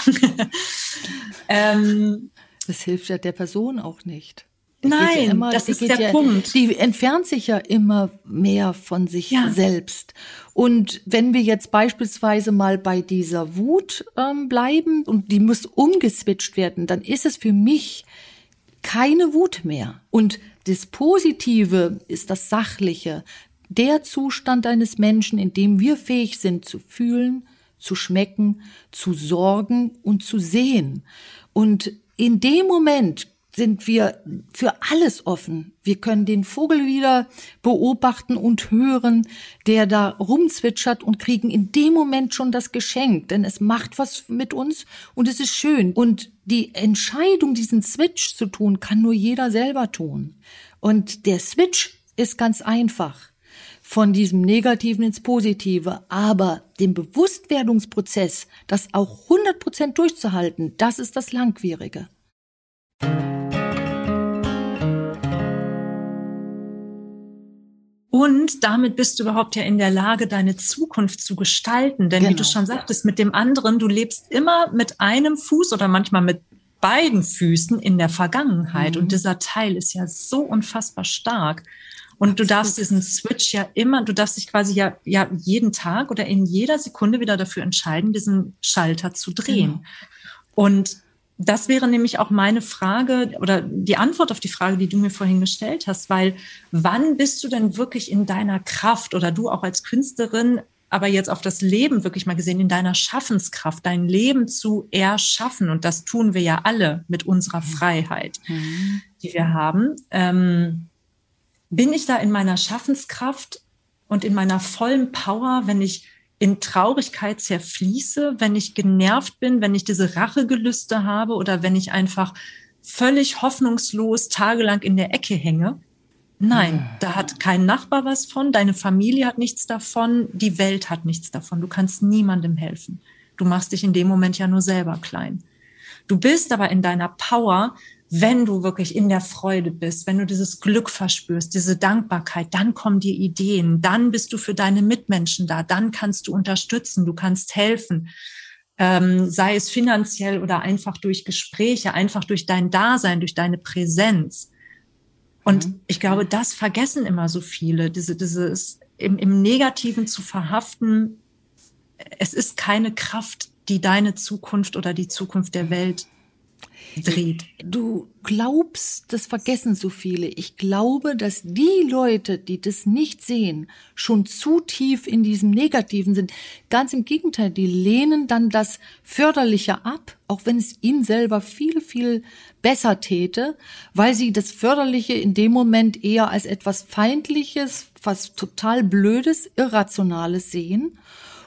A: ähm, das hilft ja der Person auch nicht.
B: Nein, ja immer, das ist der ja, Punkt.
A: Die entfernt sich ja immer mehr von sich ja. selbst. Und wenn wir jetzt beispielsweise mal bei dieser Wut ähm, bleiben und die muss umgeswitcht werden, dann ist es für mich keine Wut mehr. Und das Positive ist das Sachliche, der Zustand eines Menschen, in dem wir fähig sind zu fühlen, zu schmecken, zu sorgen und zu sehen. Und in dem Moment sind wir für alles offen. Wir können den Vogel wieder beobachten und hören, der da rumzwitschert und kriegen in dem Moment schon das Geschenk, denn es macht was mit uns und es ist schön. Und die Entscheidung, diesen Switch zu tun, kann nur jeder selber tun. Und der Switch ist ganz einfach von diesem Negativen ins Positive. Aber den Bewusstwerdungsprozess, das auch 100 Prozent durchzuhalten, das ist das Langwierige.
B: Und damit bist du überhaupt ja in der Lage, deine Zukunft zu gestalten. Denn genau. wie du genau. schon sagtest, mit dem anderen, du lebst immer mit einem Fuß oder manchmal mit beiden Füßen in der Vergangenheit. Mhm. Und dieser Teil ist ja so unfassbar stark. Und du darfst diesen Switch ja immer, du darfst dich quasi ja, ja jeden Tag oder in jeder Sekunde wieder dafür entscheiden, diesen Schalter zu drehen. Genau. Und das wäre nämlich auch meine Frage oder die Antwort auf die Frage, die du mir vorhin gestellt hast, weil wann bist du denn wirklich in deiner Kraft oder du auch als Künstlerin, aber jetzt auf das Leben wirklich mal gesehen, in deiner Schaffenskraft, dein Leben zu erschaffen? Und das tun wir ja alle mit unserer mhm. Freiheit, mhm. die wir haben. Ähm, bin ich da in meiner Schaffenskraft und in meiner vollen Power, wenn ich in Traurigkeit zerfließe, wenn ich genervt bin, wenn ich diese Rachegelüste habe oder wenn ich einfach völlig hoffnungslos tagelang in der Ecke hänge. Nein, da hat kein Nachbar was von, deine Familie hat nichts davon, die Welt hat nichts davon. Du kannst niemandem helfen. Du machst dich in dem Moment ja nur selber klein. Du bist aber in deiner Power, wenn du wirklich in der Freude bist, wenn du dieses Glück verspürst, diese Dankbarkeit, dann kommen dir Ideen, dann bist du für deine Mitmenschen da, dann kannst du unterstützen, du kannst helfen. ähm, sei es finanziell oder einfach durch Gespräche, einfach durch dein Dasein, durch deine Präsenz. Und mhm. ich glaube, das vergessen immer so viele, diese, dieses im, im Negativen zu verhaften. Es ist keine Kraft, die deine Zukunft oder die Zukunft der Welt dreht.
A: Du glaubst, das vergessen so viele. Ich glaube, dass die Leute, die das nicht sehen, schon zu tief in diesem Negativen sind. Ganz im Gegenteil, die lehnen dann das Förderliche ab, auch wenn es ihnen selber viel, viel besser täte, weil sie das Förderliche in dem Moment eher als etwas Feindliches, was total Blödes, Irrationales sehen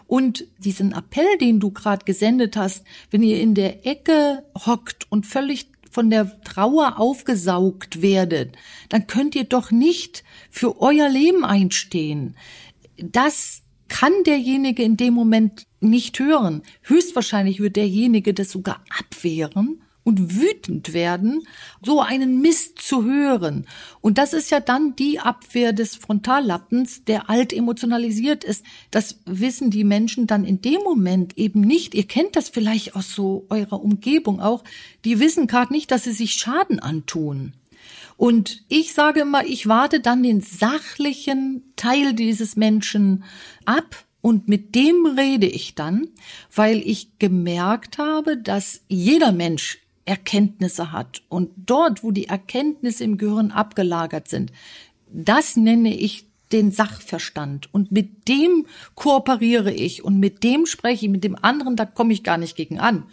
A: und diesen Appell, den du gerade gesendet hast, wenn ihr in der Ecke hockt und völlig von der Trauer aufgesaugt werdet, dann könnt ihr doch nicht für euer Leben einstehen. Das kann derjenige in dem Moment nicht hören. Höchstwahrscheinlich wird derjenige das sogar abwehren und wütend werden, so einen Mist zu hören. Und das ist ja dann die Abwehr des Frontallappens, der alt emotionalisiert ist. Das wissen die Menschen dann in dem Moment eben nicht. Ihr kennt das vielleicht aus so eurer Umgebung auch. Die wissen gerade nicht, dass sie sich Schaden antun. Und ich sage immer, ich warte dann den sachlichen Teil dieses Menschen ab und mit dem rede ich dann, weil ich gemerkt habe, dass jeder Mensch Erkenntnisse hat. Und dort, wo die Erkenntnisse im Gehirn abgelagert sind, das nenne ich den Sachverstand. Und mit dem kooperiere ich und mit dem spreche ich, mit dem anderen, da komme ich gar nicht gegen an.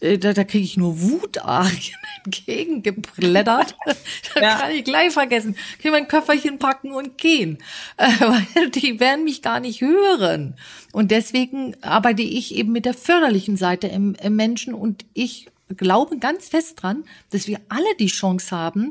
A: Äh, da, da kriege ich nur Wutarien entgegengeplättert. da ja. kann ich gleich vergessen. Kann ich mein Köfferchen packen und gehen. Äh, weil die werden mich gar nicht hören. Und deswegen arbeite ich eben mit der förderlichen Seite im, im Menschen und ich glaube ganz fest dran, dass wir alle die Chance haben,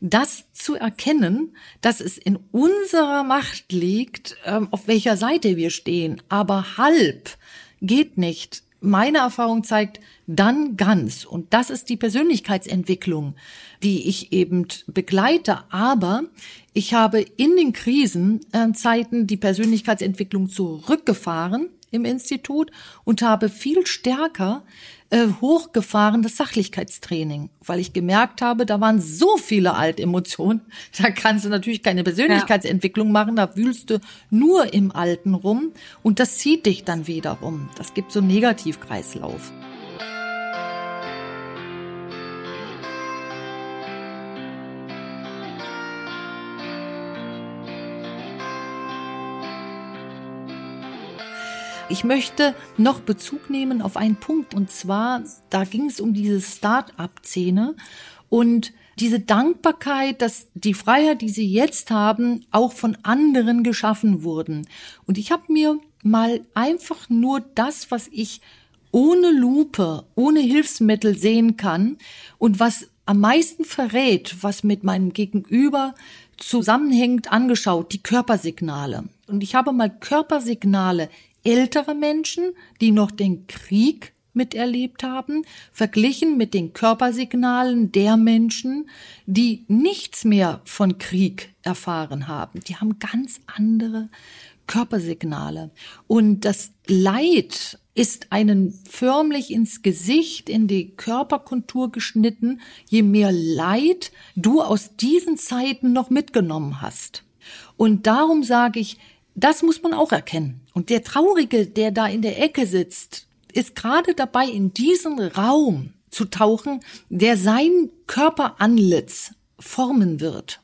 A: das zu erkennen, dass es in unserer Macht liegt, ähm, auf welcher Seite wir stehen. Aber halb geht nicht. Meine Erfahrung zeigt, dann ganz. Und das ist die Persönlichkeitsentwicklung, die ich eben begleite. Aber ich habe in den Krisenzeiten die Persönlichkeitsentwicklung zurückgefahren im Institut und habe viel stärker äh, hochgefahren das Sachlichkeitstraining, weil ich gemerkt habe, da waren so viele Altemotionen. Da kannst du natürlich keine Persönlichkeitsentwicklung ja. machen, da wühlst du nur im Alten rum und das zieht dich dann wieder rum. Das gibt so einen Negativkreislauf. Ich möchte noch Bezug nehmen auf einen Punkt und zwar, da ging es um diese Start-up-Szene und diese Dankbarkeit, dass die Freiheit, die sie jetzt haben, auch von anderen geschaffen wurden. Und ich habe mir mal einfach nur das, was ich ohne Lupe, ohne Hilfsmittel sehen kann und was am meisten verrät, was mit meinem Gegenüber zusammenhängt, angeschaut, die Körpersignale. Und ich habe mal Körpersignale ältere Menschen, die noch den Krieg miterlebt haben, verglichen mit den Körpersignalen der Menschen, die nichts mehr von Krieg erfahren haben. Die haben ganz andere Körpersignale. Und das Leid ist einen förmlich ins Gesicht, in die Körperkontur geschnitten, je mehr Leid du aus diesen Zeiten noch mitgenommen hast. Und darum sage ich, das muss man auch erkennen. Und der Traurige, der da in der Ecke sitzt, ist gerade dabei, in diesen Raum zu tauchen, der sein Körperanlitz formen wird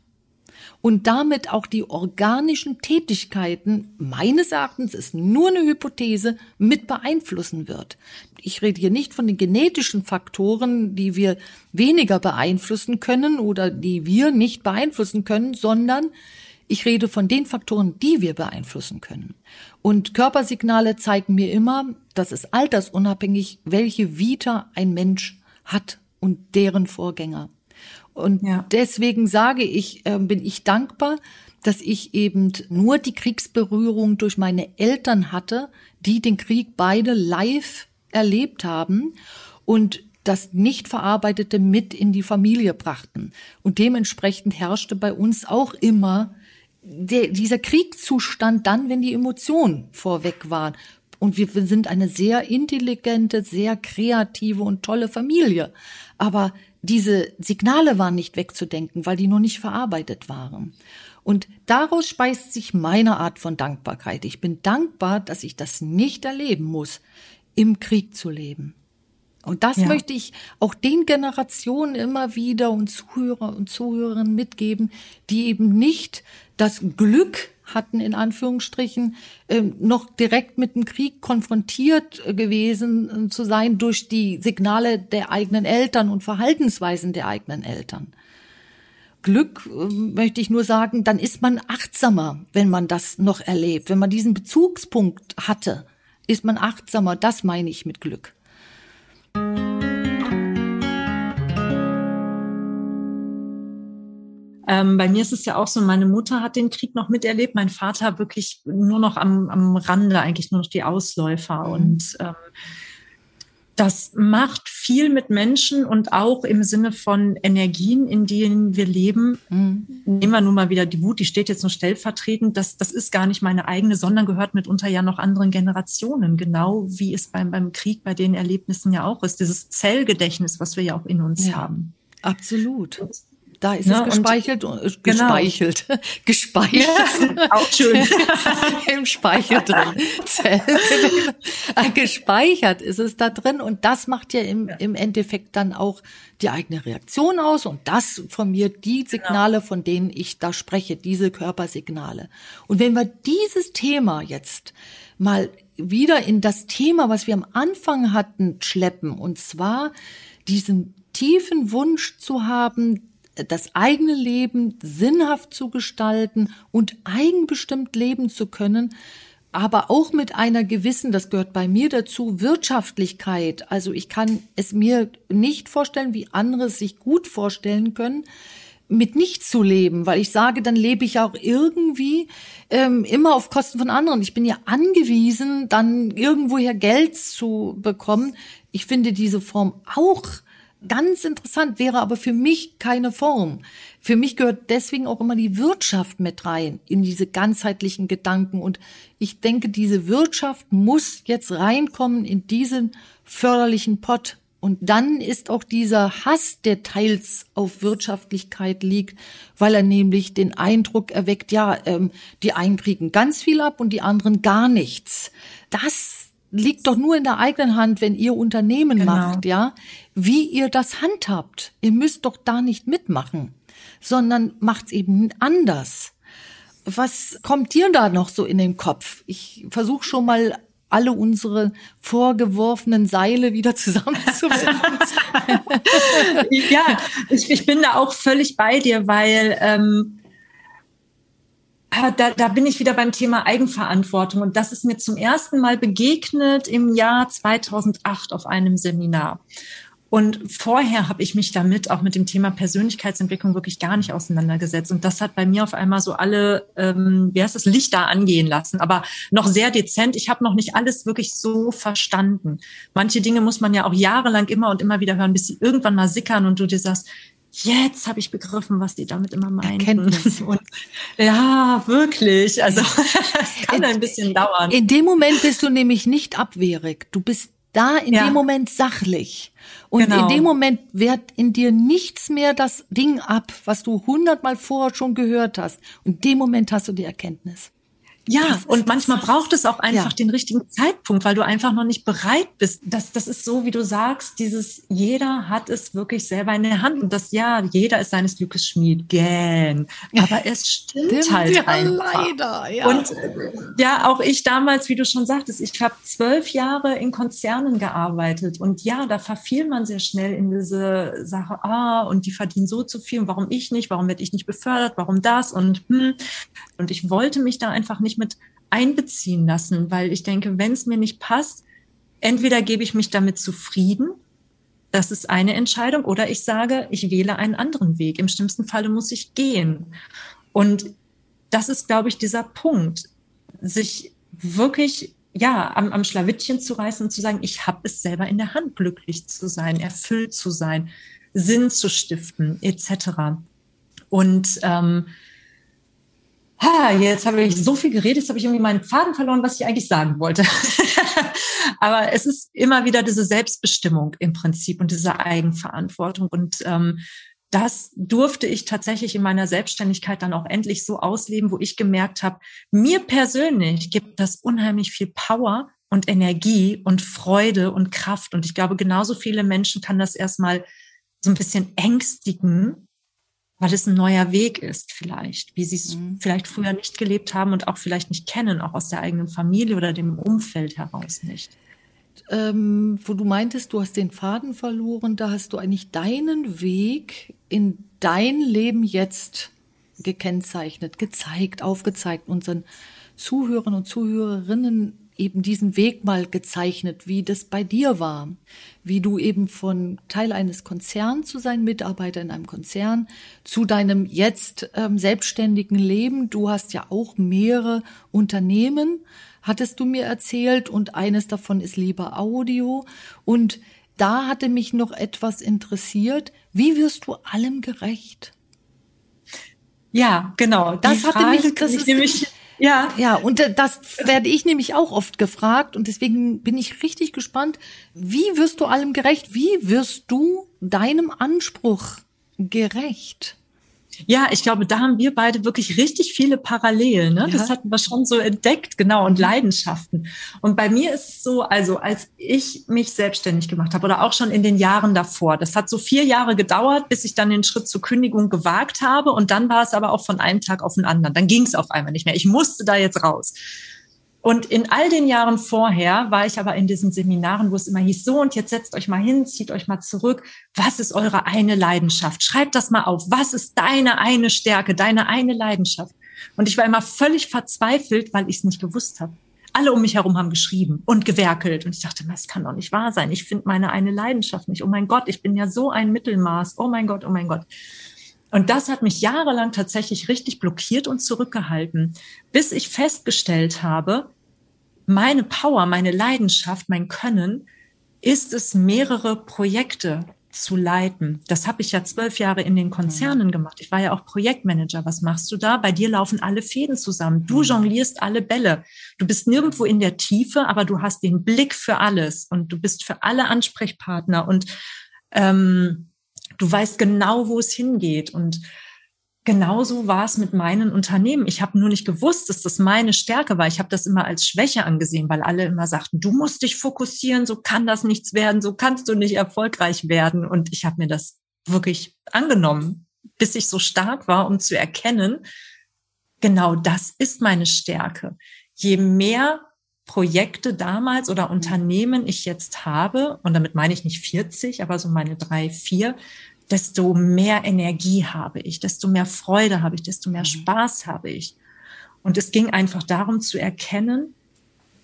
A: und damit auch die organischen Tätigkeiten meines Erachtens ist nur eine Hypothese mit beeinflussen wird. Ich rede hier nicht von den genetischen Faktoren, die wir weniger beeinflussen können oder die wir nicht beeinflussen können, sondern ich rede von den Faktoren, die wir beeinflussen können. Und Körpersignale zeigen mir immer, dass es altersunabhängig, welche Vita ein Mensch hat und deren Vorgänger. Und ja. deswegen sage ich, äh, bin ich dankbar, dass ich eben nur die Kriegsberührung durch meine Eltern hatte, die den Krieg beide live erlebt haben und das nicht verarbeitete mit in die Familie brachten. Und dementsprechend herrschte bei uns auch immer der, dieser Kriegszustand dann, wenn die Emotionen vorweg waren. und wir sind eine sehr intelligente, sehr kreative und tolle Familie. Aber diese Signale waren nicht wegzudenken, weil die noch nicht verarbeitet waren. Und daraus speist sich meine Art von Dankbarkeit. Ich bin dankbar, dass ich das nicht erleben muss, im Krieg zu leben. Und das ja. möchte ich auch den Generationen immer wieder und Zuhörer und Zuhörerinnen mitgeben, die eben nicht das Glück hatten, in Anführungsstrichen, ähm, noch direkt mit dem Krieg konfrontiert gewesen äh, zu sein durch die Signale der eigenen Eltern und Verhaltensweisen der eigenen Eltern. Glück ähm, möchte ich nur sagen, dann ist man achtsamer, wenn man das noch erlebt. Wenn man diesen Bezugspunkt hatte, ist man achtsamer. Das meine ich mit Glück.
B: Ähm, bei mir ist es ja auch so, meine Mutter hat den Krieg noch miterlebt, mein Vater wirklich nur noch am, am Rande, eigentlich nur noch die Ausläufer. Mhm. Und ähm, das macht viel mit Menschen und auch im Sinne von Energien, in denen wir leben. Mhm. Nehmen wir nun mal wieder die Wut, die steht jetzt nur stellvertretend. Das, das ist gar nicht meine eigene, sondern gehört mitunter ja noch anderen Generationen. Genau wie es beim, beim Krieg bei den Erlebnissen ja auch ist. Dieses Zellgedächtnis, was wir ja auch in uns ja, haben.
A: Absolut. Und da ist ja, es gespeichert und, äh, genau. gespeichelt. gespeichert. Ja,
B: auch schön.
A: Im Speicher drin. gespeichert ist es da drin und das macht ja im, ja. im Endeffekt dann auch die eigene Reaktion aus und das formiert die Signale, genau. von denen ich da spreche, diese Körpersignale. Und wenn wir dieses Thema jetzt mal wieder in das Thema, was wir am Anfang hatten, schleppen, und zwar diesen tiefen Wunsch zu haben, das eigene Leben sinnhaft zu gestalten und eigenbestimmt leben zu können, aber auch mit einer gewissen, das gehört bei mir dazu, Wirtschaftlichkeit. Also ich kann es mir nicht vorstellen, wie andere es sich gut vorstellen können, mit nichts zu leben, weil ich sage, dann lebe ich auch irgendwie ähm, immer auf Kosten von anderen. Ich bin ja angewiesen, dann irgendwoher Geld zu bekommen. Ich finde diese Form auch ganz interessant, wäre aber für mich keine Form. Für mich gehört deswegen auch immer die Wirtschaft mit rein in diese ganzheitlichen Gedanken. Und ich denke, diese Wirtschaft muss jetzt reinkommen in diesen förderlichen Pott. Und dann ist auch dieser Hass, der teils auf Wirtschaftlichkeit liegt, weil er nämlich den Eindruck erweckt, ja, ähm, die einen kriegen ganz viel ab und die anderen gar nichts. Das liegt doch nur in der eigenen Hand, wenn ihr Unternehmen genau. macht, ja, wie ihr das handhabt. Ihr müsst doch da nicht mitmachen, sondern macht's eben anders. Was kommt dir da noch so in den Kopf? Ich versuche schon mal alle unsere vorgeworfenen Seile wieder zusammenzubinden.
B: ja, ich, ich, bin da auch völlig bei dir, weil ähm, da, da bin ich wieder beim Thema Eigenverantwortung. Und das ist mir zum ersten Mal begegnet im Jahr 2008 auf einem Seminar. Und vorher habe ich mich damit auch mit dem Thema Persönlichkeitsentwicklung wirklich gar nicht auseinandergesetzt. Und das hat bei mir auf einmal so alle, ähm, wie heißt das, Lichter angehen lassen, aber noch sehr dezent. Ich habe noch nicht alles wirklich so verstanden. Manche Dinge muss man ja auch jahrelang immer und immer wieder hören, bis sie irgendwann mal sickern und du dir sagst, jetzt habe ich begriffen, was die damit immer meinen.
A: Erkenntnis.
B: Und, ja, wirklich. Also es kann ein bisschen dauern.
A: In dem Moment bist du nämlich nicht abwehrig. Du bist da in ja. dem Moment sachlich. Und genau. in dem Moment wehrt in dir nichts mehr das Ding ab, was du hundertmal vorher schon gehört hast. Und in dem Moment hast du die Erkenntnis.
B: Ja, und manchmal braucht es auch einfach ja. den richtigen Zeitpunkt, weil du einfach noch nicht bereit bist. Das, das ist so, wie du sagst, dieses jeder hat es wirklich selber in der Hand. Und das ja, jeder ist seines Glückes Schmied. Gähn. Aber es stimmt, stimmt halt ja, einfach. Leider, ja. Und ja, auch ich damals, wie du schon sagtest, ich habe zwölf Jahre in Konzernen gearbeitet. Und ja, da verfiel man sehr schnell in diese Sache, ah, und die verdienen so zu viel. Und warum ich nicht? Warum werde ich nicht befördert? Warum das? Und hm. Und ich wollte mich da einfach nicht mit einbeziehen lassen, weil ich denke, wenn es mir nicht passt, entweder gebe ich mich damit zufrieden, das ist eine Entscheidung, oder ich sage, ich wähle einen anderen Weg. Im schlimmsten Falle muss ich gehen. Und das ist, glaube ich, dieser Punkt, sich wirklich ja am, am Schlawittchen zu reißen und zu sagen, ich habe es selber in der Hand, glücklich zu sein, erfüllt zu sein, Sinn zu stiften, etc. Und ähm, Ha, jetzt habe ich so viel geredet, jetzt habe ich irgendwie meinen Faden verloren, was ich eigentlich sagen wollte. Aber es ist immer wieder diese Selbstbestimmung im Prinzip und diese Eigenverantwortung. Und ähm, das durfte ich tatsächlich in meiner Selbstständigkeit dann auch endlich so ausleben, wo ich gemerkt habe, mir persönlich gibt das unheimlich viel Power und Energie und Freude und Kraft. Und ich glaube, genauso viele Menschen kann das erstmal so ein bisschen ängstigen, weil es ein neuer Weg ist vielleicht, wie sie es mhm. vielleicht früher nicht gelebt haben und auch vielleicht nicht kennen, auch aus der eigenen Familie oder dem Umfeld heraus nicht.
A: Ähm, wo du meintest, du hast den Faden verloren, da hast du eigentlich deinen Weg in dein Leben jetzt gekennzeichnet, gezeigt, aufgezeigt, unseren Zuhörern und Zuhörerinnen eben diesen Weg mal gezeichnet, wie das bei dir war, wie du eben von Teil eines Konzerns zu sein, Mitarbeiter in einem Konzern, zu deinem jetzt ähm, selbstständigen Leben. Du hast ja auch mehrere Unternehmen, hattest du mir erzählt, und eines davon ist Lieber Audio. Und da hatte mich noch etwas interessiert. Wie wirst du allem gerecht?
B: Ja, genau.
A: Das hatte mich, das ist, nämlich ja. Ja, und das werde ich nämlich auch oft gefragt und deswegen bin ich richtig gespannt. Wie wirst du allem gerecht? Wie wirst du deinem Anspruch gerecht?
B: Ja, ich glaube, da haben wir beide wirklich richtig viele Parallelen. Ne? Ja. Das hatten wir schon so entdeckt, genau, und Leidenschaften. Und bei mir ist es so, also als ich mich selbstständig gemacht habe oder auch schon in den Jahren davor, das hat so vier Jahre gedauert, bis ich dann den Schritt zur Kündigung gewagt habe. Und dann war es aber auch von einem Tag auf den anderen. Dann ging es auf einmal nicht mehr. Ich musste da jetzt raus. Und in all den Jahren vorher war ich aber in diesen Seminaren, wo es immer hieß, so und jetzt setzt euch mal hin, zieht euch mal zurück. Was ist eure eine Leidenschaft? Schreibt das mal auf. Was ist deine eine Stärke, deine eine Leidenschaft? Und ich war immer völlig verzweifelt, weil ich es nicht gewusst habe. Alle um mich herum haben geschrieben und gewerkelt. Und ich dachte, das kann doch nicht wahr sein. Ich finde meine eine Leidenschaft nicht. Oh mein Gott, ich bin ja so ein Mittelmaß. Oh mein Gott, oh mein Gott. Und das hat mich jahrelang tatsächlich richtig blockiert und zurückgehalten, bis ich festgestellt habe, meine Power, meine Leidenschaft, mein Können ist es, mehrere Projekte zu leiten. Das habe ich ja zwölf Jahre in den Konzernen gemacht. Ich war ja auch Projektmanager. Was machst du da? Bei dir laufen alle Fäden zusammen. Du jonglierst alle Bälle. Du bist nirgendwo in der Tiefe, aber du hast den Blick für alles und du bist für alle Ansprechpartner und ähm, Du weißt genau, wo es hingeht. Und genauso war es mit meinen Unternehmen. Ich habe nur nicht gewusst, dass das meine Stärke war. Ich habe das immer als Schwäche angesehen, weil alle immer sagten, du musst dich fokussieren, so kann das nichts werden, so kannst du nicht erfolgreich werden. Und ich habe mir das wirklich angenommen, bis ich so stark war, um zu erkennen, genau das ist meine Stärke. Je mehr Projekte damals oder Unternehmen ich jetzt habe, und damit meine ich nicht 40, aber so meine drei, vier, desto mehr Energie habe ich, desto mehr Freude habe ich, desto mehr mhm. Spaß habe ich. Und es ging einfach darum zu erkennen,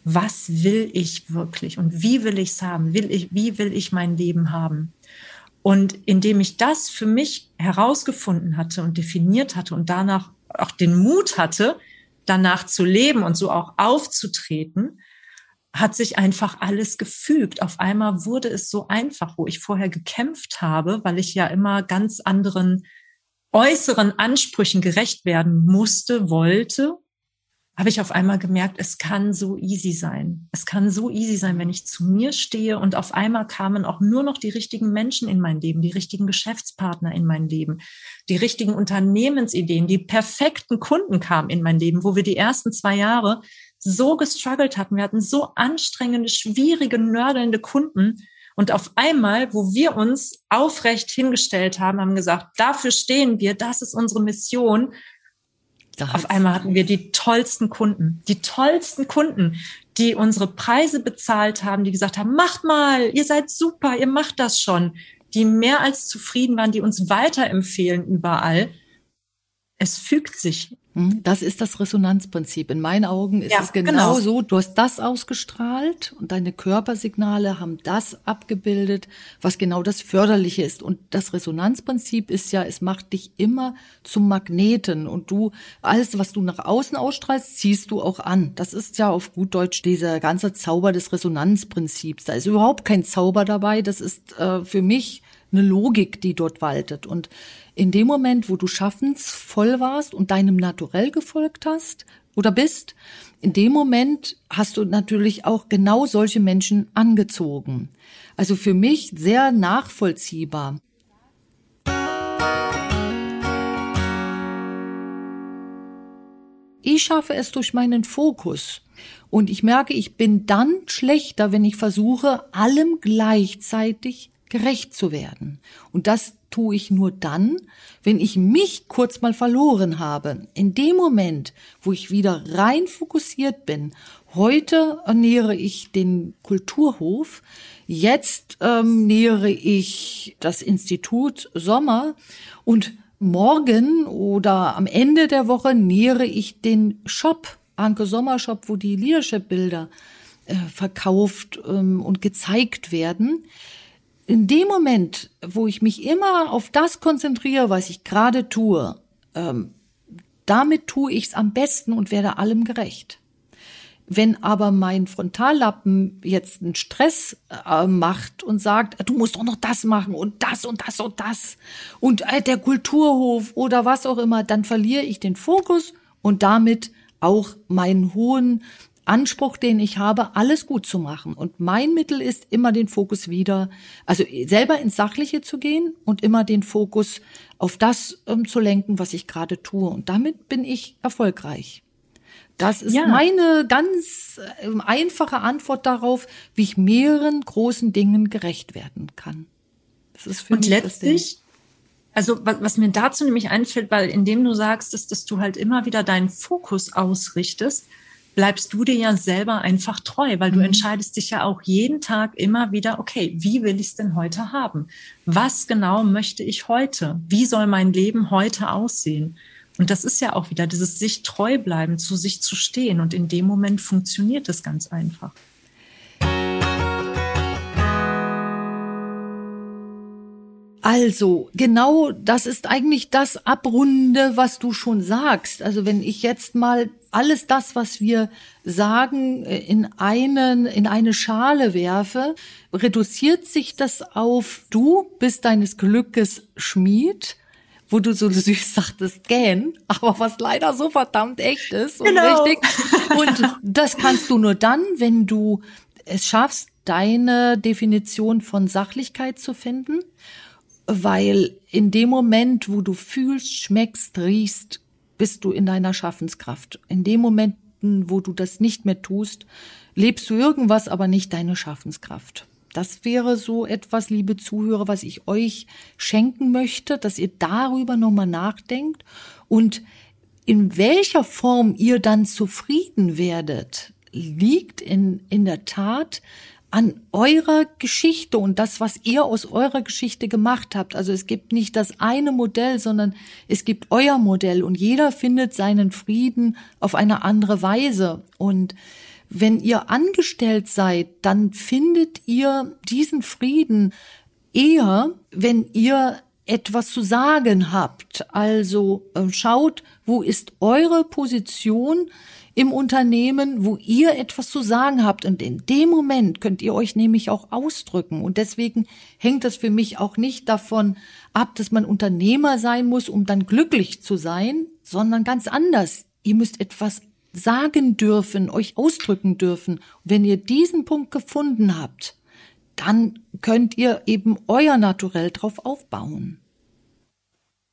B: was will ich wirklich und wie will ich es haben? Will ich, wie will ich mein Leben haben? Und indem ich das für mich herausgefunden hatte und definiert hatte und danach auch den Mut hatte, danach zu leben und so auch aufzutreten, hat sich einfach alles gefügt. Auf einmal wurde es so einfach, wo ich vorher gekämpft habe, weil ich ja immer ganz anderen äußeren Ansprüchen gerecht werden musste, wollte, habe ich auf einmal gemerkt, es kann so easy sein. Es kann so easy sein, wenn ich zu mir stehe und auf einmal kamen auch nur noch die richtigen Menschen in mein Leben, die richtigen Geschäftspartner in mein Leben, die richtigen Unternehmensideen, die perfekten Kunden kamen in mein Leben, wo wir die ersten zwei Jahre so gestruggelt hatten. Wir hatten so anstrengende, schwierige, nördelnde Kunden. Und auf einmal, wo wir uns aufrecht hingestellt haben, haben gesagt, dafür stehen wir, das ist unsere Mission, auf einmal hatten wir die tollsten Kunden, die tollsten Kunden, die unsere Preise bezahlt haben, die gesagt haben, macht mal, ihr seid super, ihr macht das schon, die mehr als zufrieden waren, die uns weiterempfehlen überall. Es fügt sich.
A: Hm, das ist das Resonanzprinzip. In meinen Augen ist ja, es genau, genau, so. Du hast das ausgestrahlt und deine Körpersignale haben das abgebildet, was genau das Förderliche ist. Und das Resonanzprinzip ist ja, es macht dich immer zum Magneten und du, alles, was du nach außen ausstrahlst, ziehst du auch an. Das ist ja auf gut Deutsch dieser ganze Zauber des Resonanzprinzips. Da ist überhaupt kein Zauber dabei. Das ist äh, für mich eine Logik, die dort waltet. Und in dem Moment, wo du schaffensvoll warst und deinem Naturell gefolgt hast oder bist, in dem Moment hast du natürlich auch genau solche Menschen angezogen. Also für mich sehr nachvollziehbar. Ich schaffe es durch meinen Fokus. Und ich merke, ich bin dann schlechter, wenn ich versuche, allem gleichzeitig gerecht zu werden. Und das tue ich nur dann, wenn ich mich kurz mal verloren habe. In dem Moment, wo ich wieder rein fokussiert bin, heute ernähre ich den Kulturhof, jetzt ähm, nähere ich das Institut Sommer. Und morgen oder am Ende der Woche nähere ich den Shop, Anke Sommer Shop, wo die Leadership-Bilder äh, verkauft ähm, und gezeigt werden in dem Moment, wo ich mich immer auf das konzentriere, was ich gerade tue, ähm, damit tue ich es am besten und werde allem gerecht. Wenn aber mein Frontallappen jetzt einen Stress äh, macht und sagt, du musst doch noch das machen und das und das und das und äh, der Kulturhof oder was auch immer, dann verliere ich den Fokus und damit auch meinen hohen Anspruch, den ich habe, alles gut zu machen. Und mein Mittel ist immer den Fokus wieder, also selber ins Sachliche zu gehen und immer den Fokus auf das um, zu lenken, was ich gerade tue. Und damit bin ich erfolgreich. Das ist ja. meine ganz äh, einfache Antwort darauf, wie ich mehreren großen Dingen gerecht werden kann.
B: Das ist für und mich letztlich, also was, was, mir dazu nämlich einfällt, weil indem du sagst, dass, dass du halt immer wieder deinen Fokus ausrichtest, bleibst du dir ja selber einfach treu, weil du mhm. entscheidest dich ja auch jeden Tag immer wieder, okay, wie will ich es denn heute haben? Was genau möchte ich heute? Wie soll mein Leben heute aussehen? Und das ist ja auch wieder dieses sich treu bleiben, zu sich zu stehen. Und in dem Moment funktioniert es ganz einfach.
A: Also, genau das ist eigentlich das Abrunde, was du schon sagst. Also, wenn ich jetzt mal alles das, was wir sagen, äh, in einen, in eine Schale werfe, reduziert sich das auf du bist deines Glückes Schmied wo du so süß sagtest, gähn, aber was leider so verdammt echt ist und genau. richtig. Und das kannst du nur dann, wenn du es schaffst, deine Definition von Sachlichkeit zu finden weil in dem Moment, wo du fühlst, schmeckst, riechst, bist du in deiner Schaffenskraft. In dem Moment, wo du das nicht mehr tust, lebst du irgendwas, aber nicht deine Schaffenskraft. Das wäre so etwas, liebe Zuhörer, was ich euch schenken möchte, dass ihr darüber nochmal nachdenkt und in welcher Form ihr dann zufrieden werdet, liegt in, in der Tat an eurer Geschichte und das, was ihr aus eurer Geschichte gemacht habt. Also es gibt nicht das eine Modell, sondern es gibt euer Modell und jeder findet seinen Frieden auf eine andere Weise. Und wenn ihr angestellt seid, dann findet ihr diesen Frieden eher, wenn ihr etwas zu sagen habt. Also äh, schaut, wo ist eure Position im Unternehmen, wo ihr etwas zu sagen habt. Und in dem Moment könnt ihr euch nämlich auch ausdrücken. Und deswegen hängt das für mich auch nicht davon ab, dass man Unternehmer sein muss, um dann glücklich zu sein, sondern ganz anders. Ihr müsst etwas sagen dürfen, euch ausdrücken dürfen. wenn ihr diesen Punkt gefunden habt, dann könnt ihr eben euer Naturell drauf aufbauen.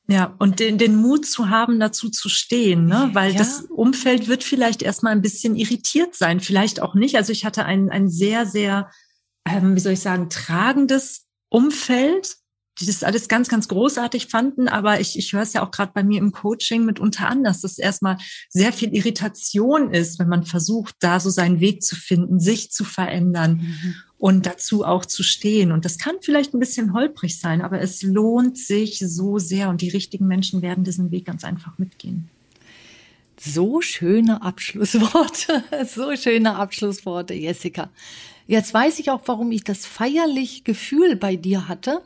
B: Ja, und den, den Mut zu haben, dazu zu stehen, ne? weil ja. das Umfeld wird vielleicht erstmal ein bisschen irritiert sein, vielleicht auch nicht. Also ich hatte ein, ein sehr, sehr, ähm, wie soll ich sagen, tragendes Umfeld, die das alles ganz, ganz großartig fanden. Aber ich, ich höre es ja auch gerade bei mir im Coaching mitunter an, dass das erstmal sehr viel Irritation ist, wenn man versucht, da so seinen Weg zu finden, sich zu verändern. Mhm und dazu auch zu stehen. Und das kann vielleicht ein bisschen holprig sein, aber es lohnt sich so sehr und die richtigen Menschen werden diesen Weg ganz einfach mitgehen.
A: So schöne Abschlussworte, so schöne Abschlussworte, Jessica. Jetzt weiß ich auch, warum ich das feierlich Gefühl bei dir hatte,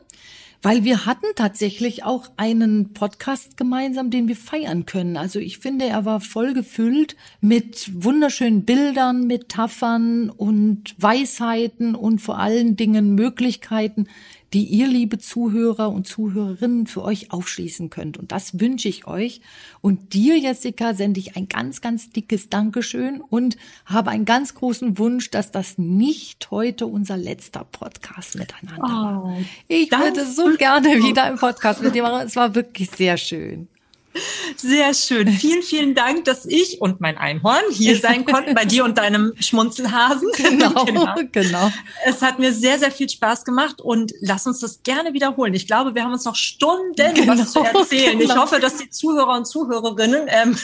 A: weil wir hatten tatsächlich auch einen Podcast gemeinsam, den wir feiern können. Also ich finde, er war voll gefüllt mit wunderschönen Bildern, Metaphern und Weisheiten und vor allen Dingen Möglichkeiten, die ihr, liebe Zuhörer und Zuhörerinnen, für euch aufschließen könnt. Und das wünsche ich euch. Und dir, Jessica, sende ich ein ganz, ganz dickes Dankeschön und habe einen ganz großen Wunsch, dass das nicht heute unser letzter Podcast miteinander war. Oh, ich würde so gerne wieder im Podcast mit dir machen. Es war wirklich sehr schön.
B: Sehr schön. Vielen, vielen Dank, dass ich und mein Einhorn hier sein konnten, bei dir und deinem Schmunzelhasen.
A: Genau, genau, genau.
B: Es hat mir sehr, sehr viel Spaß gemacht und lass uns das gerne wiederholen. Ich glaube, wir haben uns noch Stunden genau, was zu erzählen. Genau. Ich hoffe, dass die Zuhörer und Zuhörerinnen ähm,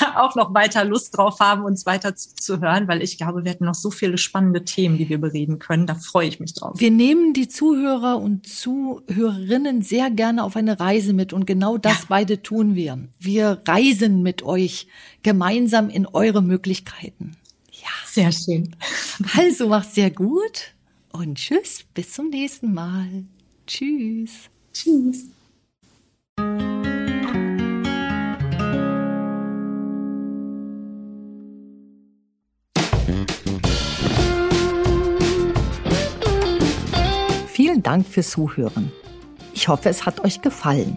B: da auch noch weiter Lust drauf haben, uns weiter zuzuhören, weil ich glaube, wir hätten noch so viele spannende Themen, die wir bereden können. Da freue ich mich drauf.
A: Wir nehmen die Zuhörer und Zuhörerinnen sehr gerne auf eine Reise mit und genau das ja. beide tun wir. Wir reisen mit euch gemeinsam in eure Möglichkeiten.
B: Ja. Sehr schön.
A: Also macht's sehr gut und tschüss, bis zum nächsten Mal. Tschüss.
B: Tschüss.
A: Vielen Dank fürs Zuhören. Ich hoffe, es hat euch gefallen.